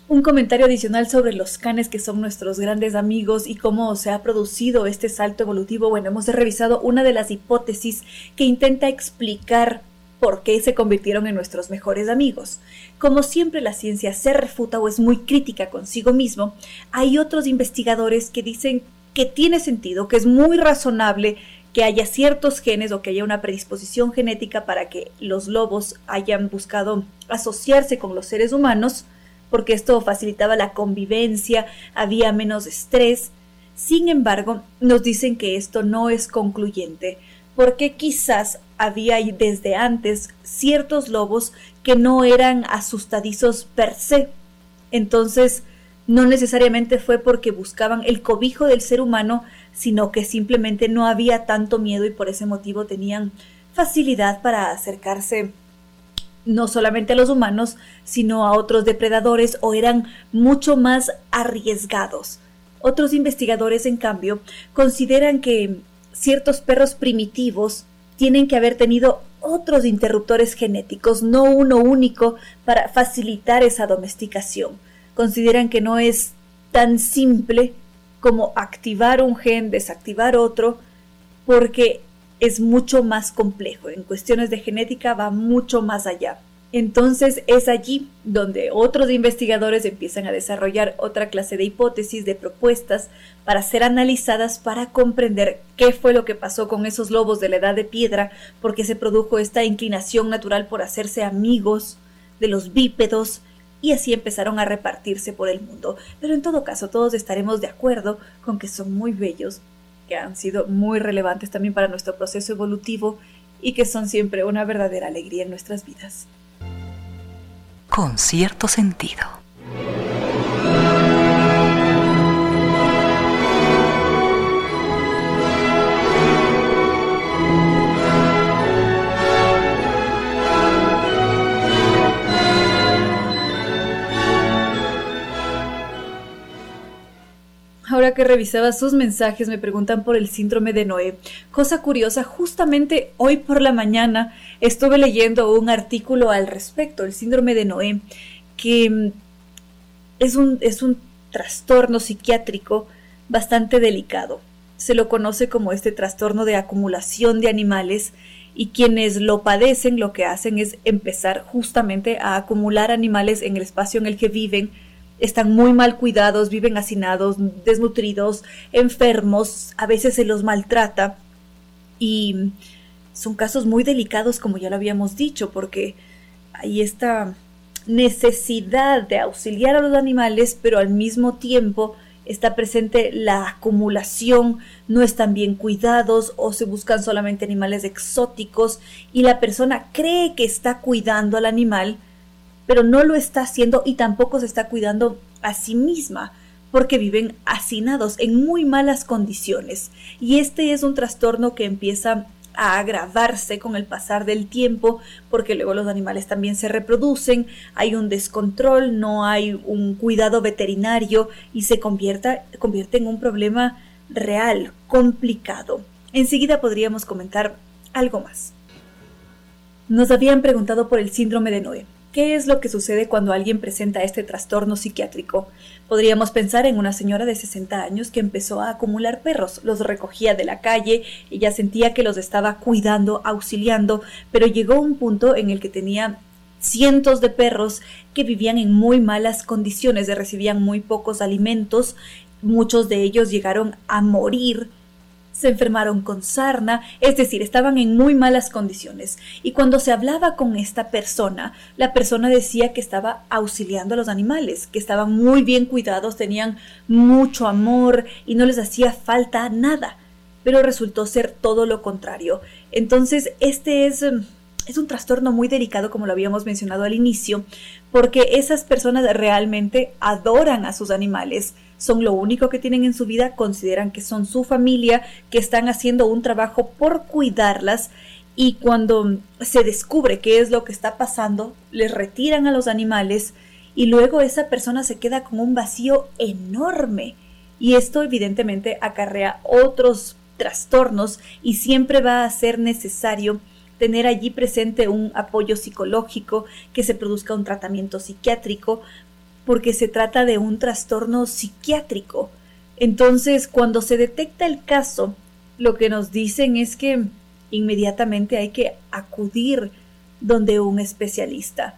Un comentario adicional sobre los canes que son nuestros grandes amigos y cómo se ha producido este salto evolutivo. Bueno, hemos revisado una de las hipótesis que intenta explicar por qué se convirtieron en nuestros mejores amigos. Como siempre la ciencia se refuta o es muy crítica consigo mismo, hay otros investigadores que dicen que tiene sentido, que es muy razonable que haya ciertos genes o que haya una predisposición genética para que los lobos hayan buscado asociarse con los seres humanos, porque esto facilitaba la convivencia, había menos estrés. Sin embargo, nos dicen que esto no es concluyente, porque quizás había desde antes ciertos lobos que no eran asustadizos per se. Entonces, no necesariamente fue porque buscaban el cobijo del ser humano, sino que simplemente no había tanto miedo y por ese motivo tenían facilidad para acercarse no solamente a los humanos, sino a otros depredadores o eran mucho más arriesgados. Otros investigadores, en cambio, consideran que ciertos perros primitivos tienen que haber tenido otros interruptores genéticos, no uno único, para facilitar esa domesticación. Consideran que no es tan simple como activar un gen, desactivar otro, porque es mucho más complejo. En cuestiones de genética va mucho más allá. Entonces es allí donde otros investigadores empiezan a desarrollar otra clase de hipótesis, de propuestas para ser analizadas para comprender qué fue lo que pasó con esos lobos de la edad de piedra, porque se produjo esta inclinación natural por hacerse amigos de los bípedos y así empezaron a repartirse por el mundo. Pero en todo caso todos estaremos de acuerdo con que son muy bellos que han sido muy relevantes también para nuestro proceso evolutivo y que son siempre una verdadera alegría en nuestras vidas. Con cierto sentido. Ahora que revisaba sus mensajes me preguntan por el síndrome de Noé. Cosa curiosa, justamente hoy por la mañana estuve leyendo un artículo al respecto, el síndrome de Noé, que mm, es un, es un trastorno psiquiátrico bastante delicado. Se lo conoce como este trastorno de acumulación de animales y quienes lo padecen lo que hacen es empezar justamente a acumular animales en el espacio en el que viven están muy mal cuidados, viven hacinados, desnutridos, enfermos, a veces se los maltrata y son casos muy delicados como ya lo habíamos dicho porque hay esta necesidad de auxiliar a los animales pero al mismo tiempo está presente la acumulación, no están bien cuidados o se buscan solamente animales exóticos y la persona cree que está cuidando al animal, pero no lo está haciendo y tampoco se está cuidando a sí misma porque viven hacinados en muy malas condiciones. Y este es un trastorno que empieza a agravarse con el pasar del tiempo, porque luego los animales también se reproducen, hay un descontrol, no hay un cuidado veterinario y se convierte en un problema real, complicado. Enseguida podríamos comentar algo más. Nos habían preguntado por el síndrome de Noé. ¿Qué es lo que sucede cuando alguien presenta este trastorno psiquiátrico? Podríamos pensar en una señora de 60 años que empezó a acumular perros, los recogía de la calle, ella sentía que los estaba cuidando, auxiliando, pero llegó un punto en el que tenía cientos de perros que vivían en muy malas condiciones, recibían muy pocos alimentos, muchos de ellos llegaron a morir se enfermaron con sarna, es decir, estaban en muy malas condiciones. Y cuando se hablaba con esta persona, la persona decía que estaba auxiliando a los animales, que estaban muy bien cuidados, tenían mucho amor y no les hacía falta nada. Pero resultó ser todo lo contrario. Entonces, este es em, es un trastorno muy delicado, como lo habíamos mencionado al inicio, porque esas personas realmente adoran a sus animales, son lo único que tienen en su vida, consideran que son su familia, que están haciendo un trabajo por cuidarlas y cuando se descubre qué es lo que está pasando, les retiran a los animales y luego esa persona se queda con un vacío enorme. Y esto evidentemente acarrea otros trastornos y siempre va a ser necesario tener allí presente un apoyo psicológico, que se produzca un tratamiento psiquiátrico, porque se trata de un trastorno psiquiátrico. Entonces, cuando se detecta el caso, lo que nos dicen es que inmediatamente hay que acudir donde un especialista.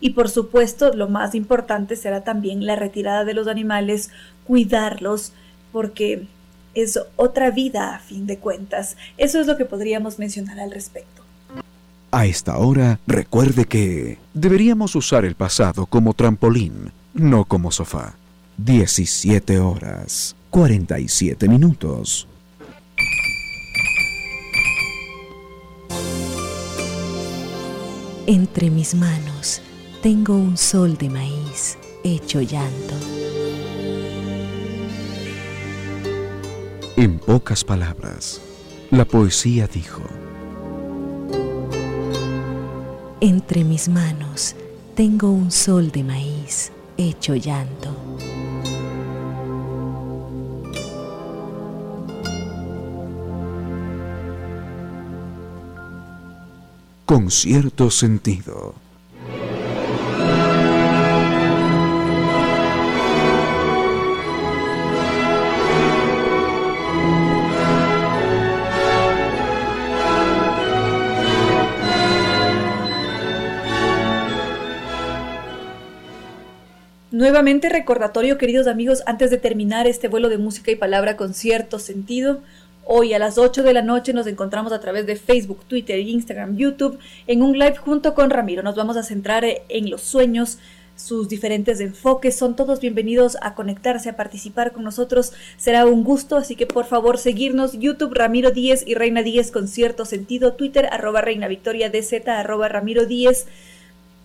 Y por supuesto, lo más importante será también la retirada de los animales, cuidarlos, porque es otra vida a fin de cuentas. Eso es lo que podríamos mencionar al respecto. A esta hora, recuerde que deberíamos usar el pasado como trampolín, no como sofá. 17 horas, 47 minutos. Entre mis manos tengo un sol de maíz hecho llanto. En pocas palabras, la poesía dijo, Entre mis manos tengo un sol de maíz hecho llanto. Con cierto sentido. Nuevamente recordatorio, queridos amigos, antes de terminar este vuelo de música y palabra con cierto sentido, hoy a las 8 de la noche nos encontramos a través de Facebook, Twitter, Instagram, YouTube en un live junto con Ramiro. Nos vamos a centrar en los sueños, sus diferentes enfoques. Son todos bienvenidos a conectarse, a participar con nosotros. Será un gusto, así que por favor seguirnos YouTube Ramiro 10 y Reina 10 con cierto sentido. Twitter arroba Reina Victoria DZ arroba Ramiro 10.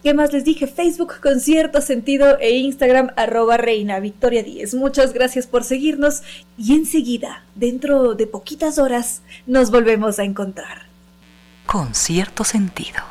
¿Qué más les dije? Facebook con cierto sentido e Instagram arroba reina Victoria 10. Muchas gracias por seguirnos y enseguida, dentro de poquitas horas, nos volvemos a encontrar. Con cierto sentido.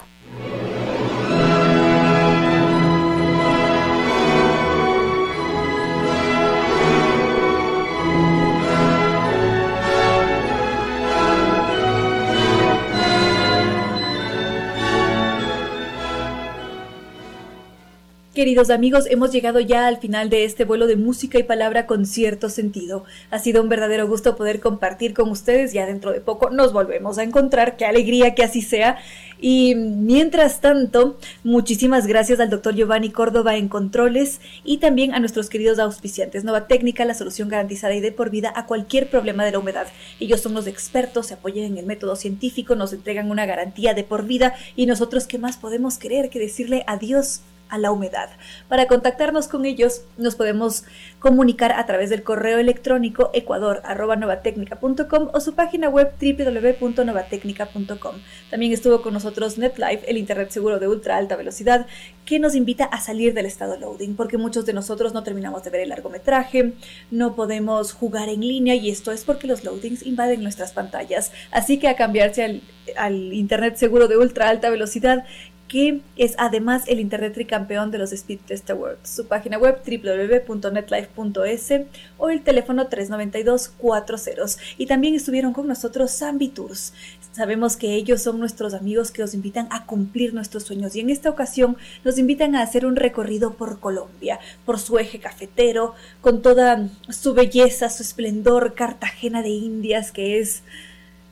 Queridos amigos, hemos llegado ya al final de este vuelo de música y palabra con cierto sentido. Ha sido un verdadero gusto poder compartir con ustedes. Ya dentro de poco nos volvemos a encontrar. Qué alegría que así sea. Y mientras tanto, muchísimas gracias al doctor Giovanni Córdoba en Controles y también a nuestros queridos auspiciantes. Nova Técnica, la solución garantizada y de por vida a cualquier problema de la humedad. Ellos son los expertos, se apoyan en el método científico, nos entregan una garantía de por vida y nosotros, ¿qué más podemos querer que decirle adiós? A la humedad. Para contactarnos con ellos nos podemos comunicar a través del correo electrónico ecuador.novatecnica.com o su página web www.novatecnica.com. También estuvo con nosotros NetLife, el internet seguro de ultra alta velocidad, que nos invita a salir del estado loading, porque muchos de nosotros no terminamos de ver el largometraje, no podemos jugar en línea y esto es porque los loadings invaden nuestras pantallas. Así que a cambiarse al, al internet seguro de ultra alta velocidad que es además el Internet tricampeón de los Speed Test Awards. Su página web www.netlife.es o el teléfono 392-40. Y también estuvieron con nosotros Zambi Tours. Sabemos que ellos son nuestros amigos que nos invitan a cumplir nuestros sueños y en esta ocasión nos invitan a hacer un recorrido por Colombia, por su eje cafetero, con toda su belleza, su esplendor, Cartagena de Indias, que es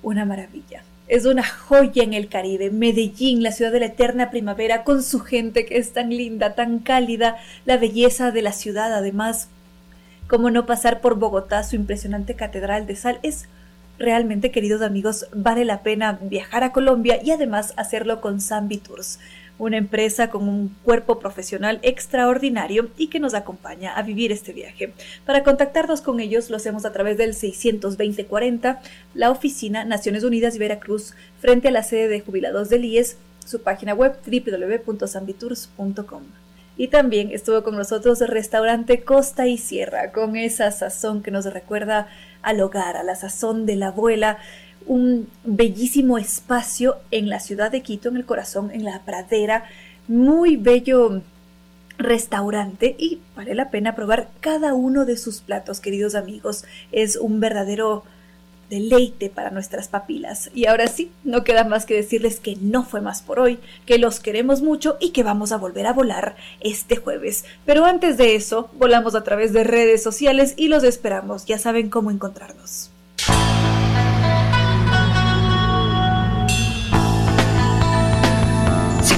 una maravilla. Es una joya en el Caribe. Medellín, la ciudad de la eterna primavera, con su gente que es tan linda, tan cálida, la belleza de la ciudad, además. Cómo no pasar por Bogotá, su impresionante catedral de sal. Es realmente, queridos amigos, vale la pena viajar a Colombia y además hacerlo con Zambi Tours una empresa con un cuerpo profesional extraordinario y que nos acompaña a vivir este viaje. Para contactarnos con ellos lo hacemos a través del 62040, la oficina Naciones Unidas y Veracruz, frente a la sede de jubilados del IES, su página web www.sambitours.com. Y también estuvo con nosotros el restaurante Costa y Sierra, con esa sazón que nos recuerda al hogar, a la sazón de la abuela, un bellísimo espacio en la ciudad de Quito, en el corazón, en la pradera, muy bello restaurante y vale la pena probar cada uno de sus platos, queridos amigos. Es un verdadero deleite para nuestras papilas. Y ahora sí, no queda más que decirles que no fue más por hoy, que los queremos mucho y que vamos a volver a volar este jueves. Pero antes de eso, volamos a través de redes sociales y los esperamos. Ya saben cómo encontrarnos.